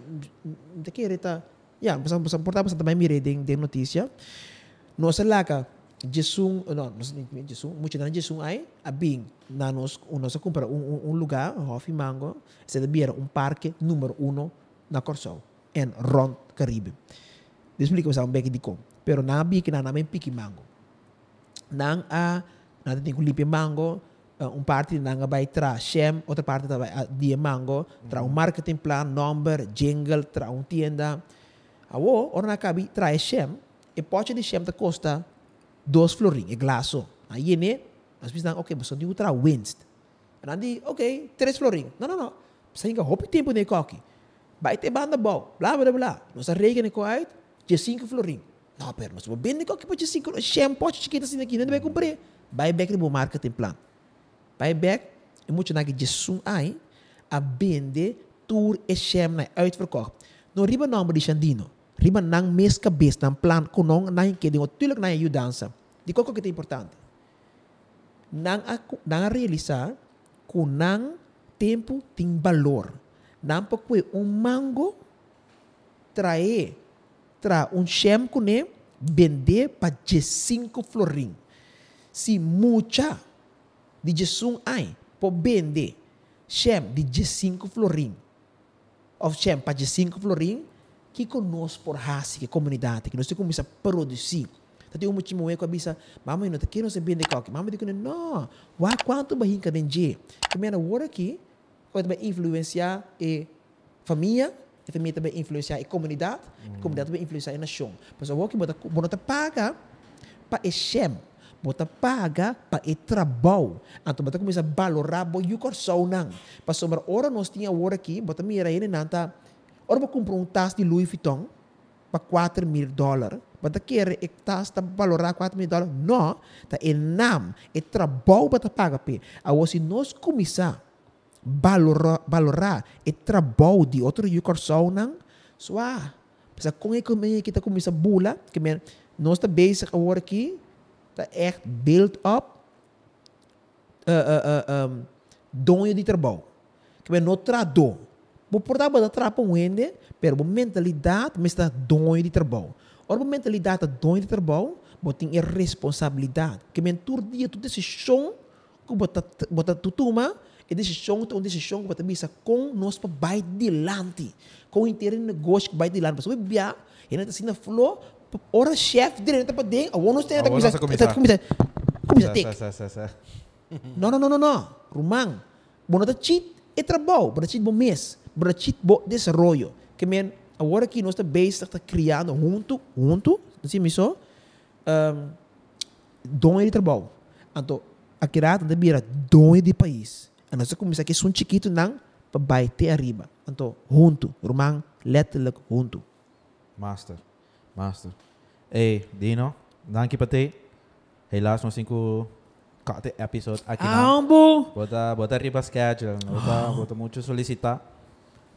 de que era ya bisa bisa portar bisa também mire de, de notícia nós lá Jesus, não, nós Jesus, muito na Jesus aí, a bem, na nós, nós compra um, um, lugar, Hofi Mango, se devia um parque número um na Corsol, em Rond Caribe. Explico você um pouco de como. Pero na bi que na na pique mango. Nang a na tem que lipe mango, um parte nang vai tra shem, outra parte vai a dia mango, tra um marketing plan, number, jingle, tra um tienda. Awo, ora na cabi tra shem, e pode de shem da costa dos florin, e glaso. Aí né, nós pensamos, ok, você tem outra winst. Nanti, ok, três florin. Não, não, não. Sehingga hopi tempo ne koki. Vai ter banda bom, blá blá blá. Nós arrega ne koait, de cinco florin. Não, pero nós vamos vender koki para cinco, shampoo chiquita assim aqui, não vai comprar. Vai back no marketing plan. Vai back, e muito na que de sum ai, a vender tour e sham na uitverkocht. No riba nome de Xandino. Riba nang mes cabeça, nang plan kunong na que de tulik na ajudança. Di ko que é importante. Nang ako, nang realizar kunang tempo tem valor. Nang pagpwe um mango trae tra um chem kune vender para 5 florin. Si mucha de jesum ai po vender chem de 5 florin. Of chem para 5 florin que conosco por raça, que comunidade, que nós temos que produzir. Tadi um motivo é que a bisa, mama não quer não se bem de qualquer, mama diz não, wá quanto je, que me na hora aqui, pode também influenciar a família, e família também influenciar a comunidade, a comunidade também influenciar a nação. Mas o que bota paga para o chem, bota paga para o trabalho, então bota começa a valorar bo o coração não. Para sobra hora nós tinha hora aqui, bota mira ele nanta, hora para comprar um tas de Louis Vuitton para 4 mil dólares. Bata quer e tas ta valorar 4 mil dólares. Não, tá enam, e trabalho bata paga pe. A se nós começar valorar, valorar e trabalho de outro yukorsão não, sua. Pesa com a economia que tá começa bula, que men nós tá basic agora aqui, tá echt build up uh, uh, uh, um, donho de trabalho. Que men não tradou. Vou portar para trapa um ende, pero a mentalidade me está donho de trabalho. Ora, a mentalidade donho de trabalho, você tem responsabilidade. Que men tur dia tu decisão que você toma, e decisão tu decisão que você bisa com nós para vai dilante, com interesse negócio que vai dilante. Você vai biar, e não está sendo flow, ora chefe dele está para dentro, a
komisa.
começa, começa
Sa-
take.
sa- sa- sa-
Não, não, não, não, não. Rumang. Bono ta cheat e trabalho, bono cheat bo mês, bono cheat bo desenvolvimento. Que men, agora que nós está base está criando junto, junto, não sei me só, um, donho de trabalho. Então, aqui lá também vira donho de país. En nós começa aqui um chiquito não para bater arriba. Então, junto, rumang, letterlijk junto.
Master. Master. Hey, Dino, dank je pati. Helaas nog cinco kate episode aqui.
Ambo!
Bota, bota arriba schedule. Bota, bota mucho solicitar.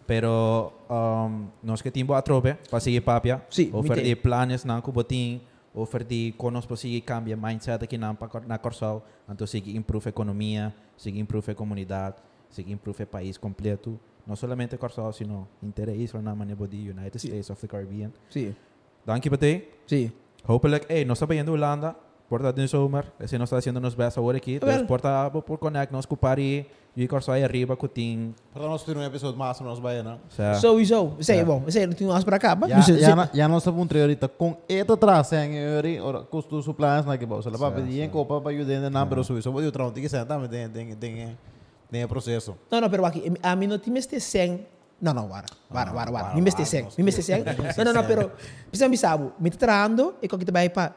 Pero um, nós que timbo atrobe para seguir papia.
Sim,
Ofer
mite.
de planos na kuboting. Ofer de conos para seguir cambia mindset aqui na na Corsal. Então seguir improve economia, seguir improve comunidade, seguir improve país completo. Não somente Corsal, sino interesse na maneira de United States of the Caribbean.
Sim,
Dank je pati.
sim.
Hopelijk, hey, está yendo Holanda. Porta de zomer. Esse nos está haciendo nos best ahora aqui.
Well.
Porta por connect com. E aí arriba com Tim.
Para nós ter um episódio máximo nós vai, não?
Sa,
Sowieso. Isso aí,
Ja.
bom. Isso aí, não tem umas para cá.
Nós estamos ahorita com euri, ora custo supplies na que bom. Se lá para
Sim,
pedir em
sim.
copa para ajudar na pero suíço, vou eu trago tem que sentar, mas tem tem tem tem processo.
Não, não, pero aqui, a mim não tem este 100. Não, não, para. Para, para, para. Mim este 100. Mim este 100. Não, não, não, pero precisa me sabe, me está trando e que te vai para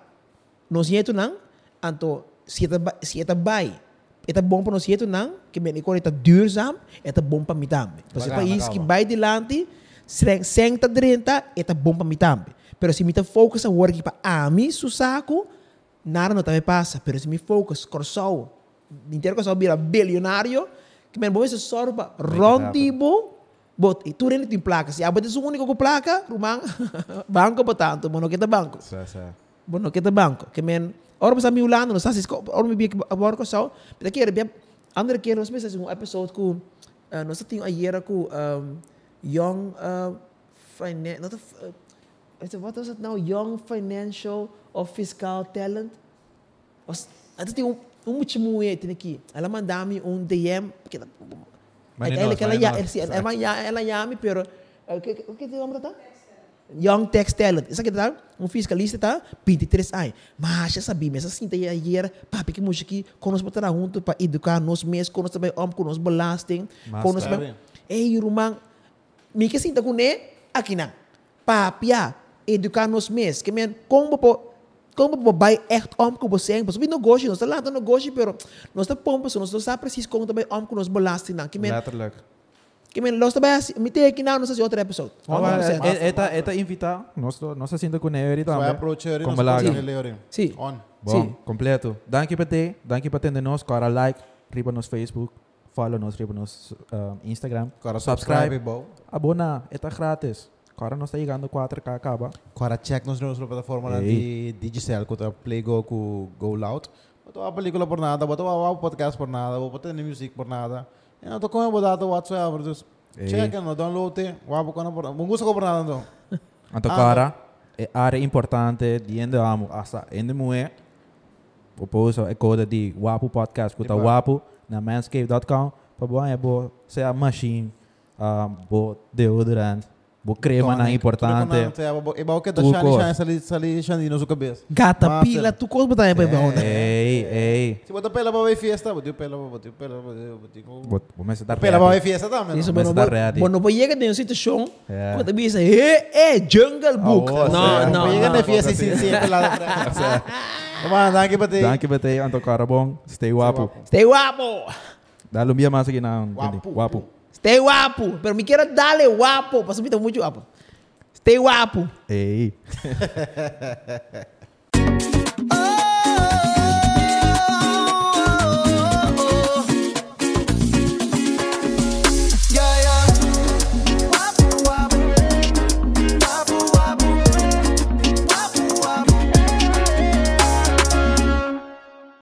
nós jeito não, anto se eta se eta vai Eta bom para nós jeito não, que bem quando eta duurzaam, eta bom para mim também. Então se
Bacana,
país
bacana.
que vai delante, sem sem ta drenta, eta bom para mim também. Pero se me ta focus a work para a mim su saco, nada não também passa. Pero se me focus corsou, inteiro corsou vira bilionário, que bem bom se sorba rondibo, bot e tu rende tem placa. Se abate su único com placa, rumang banco botanto, mono kita banco.
sa, sa.
Bueno, kita banco. Que men, ora sa mi ulano, no sa sis ko, ora mi bi borko sa. Pero kaya bia andere keer nós mesmo um episode com uh, nós tinha a year com um, young uh, finan not a, uh, what was it now young financial or fiscal talent was até tem um um muito muito aqui ela mandava-me um DM que ela
Maninos,
ela ela
maninos.
ela ela ela ela pero o que o que tem nome tá Young Tax Talent. Isa kita um fiscalista tá 23 anos. Mas já sabia, mas assim tem ayer, papi que música aqui, conosco botar junto para educar nos mês, conosco também om, conosco belasting,
Mas
conosco
tá
também. Ei, rumang, mi que sinta com ne, aqui na. Papi, ah, educar nos mês, que men, como po como po vai echt om com você, mas o negócio, nós tá lá no negócio, pero nós tá pompa, nós tá sabe preciso como também om com nos belasting, na, que men,
Letterlijk.
que men, nós também, me tem aqui na, não sei se outro episode.
Oh,
Vamos,
maar,
vamos,
eh, eta, eta invita. Nos, nos haciendo con Euri
Vai
também.
approach aí,
Como
nós
laga.
podemos ler aí.
Sim.
On.
Bom,
Sim.
completo. Dank je pati. Dank je pati de nos. Cara like. Riba nos Facebook. Follow nos. Riba nos um, Instagram.
Cara
Subscribe.
subscribe, bom.
Abona. Eta Cara nos está llegando 4K acaba.
Agora check nos nossa plataforma de Digicel, que tá Play Go Loud. Botou a película por nada, botou a podcast por nada, botou a music por nada. E não tô com o dado WhatsApp, dus
Ei.
check no download, wapo com por nada. Mungu por nada não.
Anto
Ah,
cara. É área importante. Diende amo. Asa. Ende moe. Oposo. É coda de Wapo Podcast. Kuta
Diba?
Wapo. Na manscape.com. Pabuan é bo. Se a machine. Um, bo deodorant. Bo crema na importante.
E bom que da
Tu
Shani
cor.
Shani sali sali Shani na sua cabeça.
Gata
Master.
pila, tu coisa botar aí para ver
Ei, ei.
Se botar pela para ver festa, botou pela, botou pela, botou
Vou começar a dar
pela para ver festa também.
Isso,
não?
Mas
bueno,
está ready.
bueno, pues llega de uma situação,
É.
quando bisa, eh, eh, Jungle Book.
Oh,
não,
sim.
não,
Chega
não.
na festa sim sim pela. Vamos dar aqui para ti.
Dank je bete, Anto Carabong. Stay wapo.
Stay guapo,
Dá lumbia mais aqui na
Wapo.
Wapo.
Esté guapo. Pero me quiero darle guapo. Pasó un muy guapo. Esté guapo.
Ey. Oh.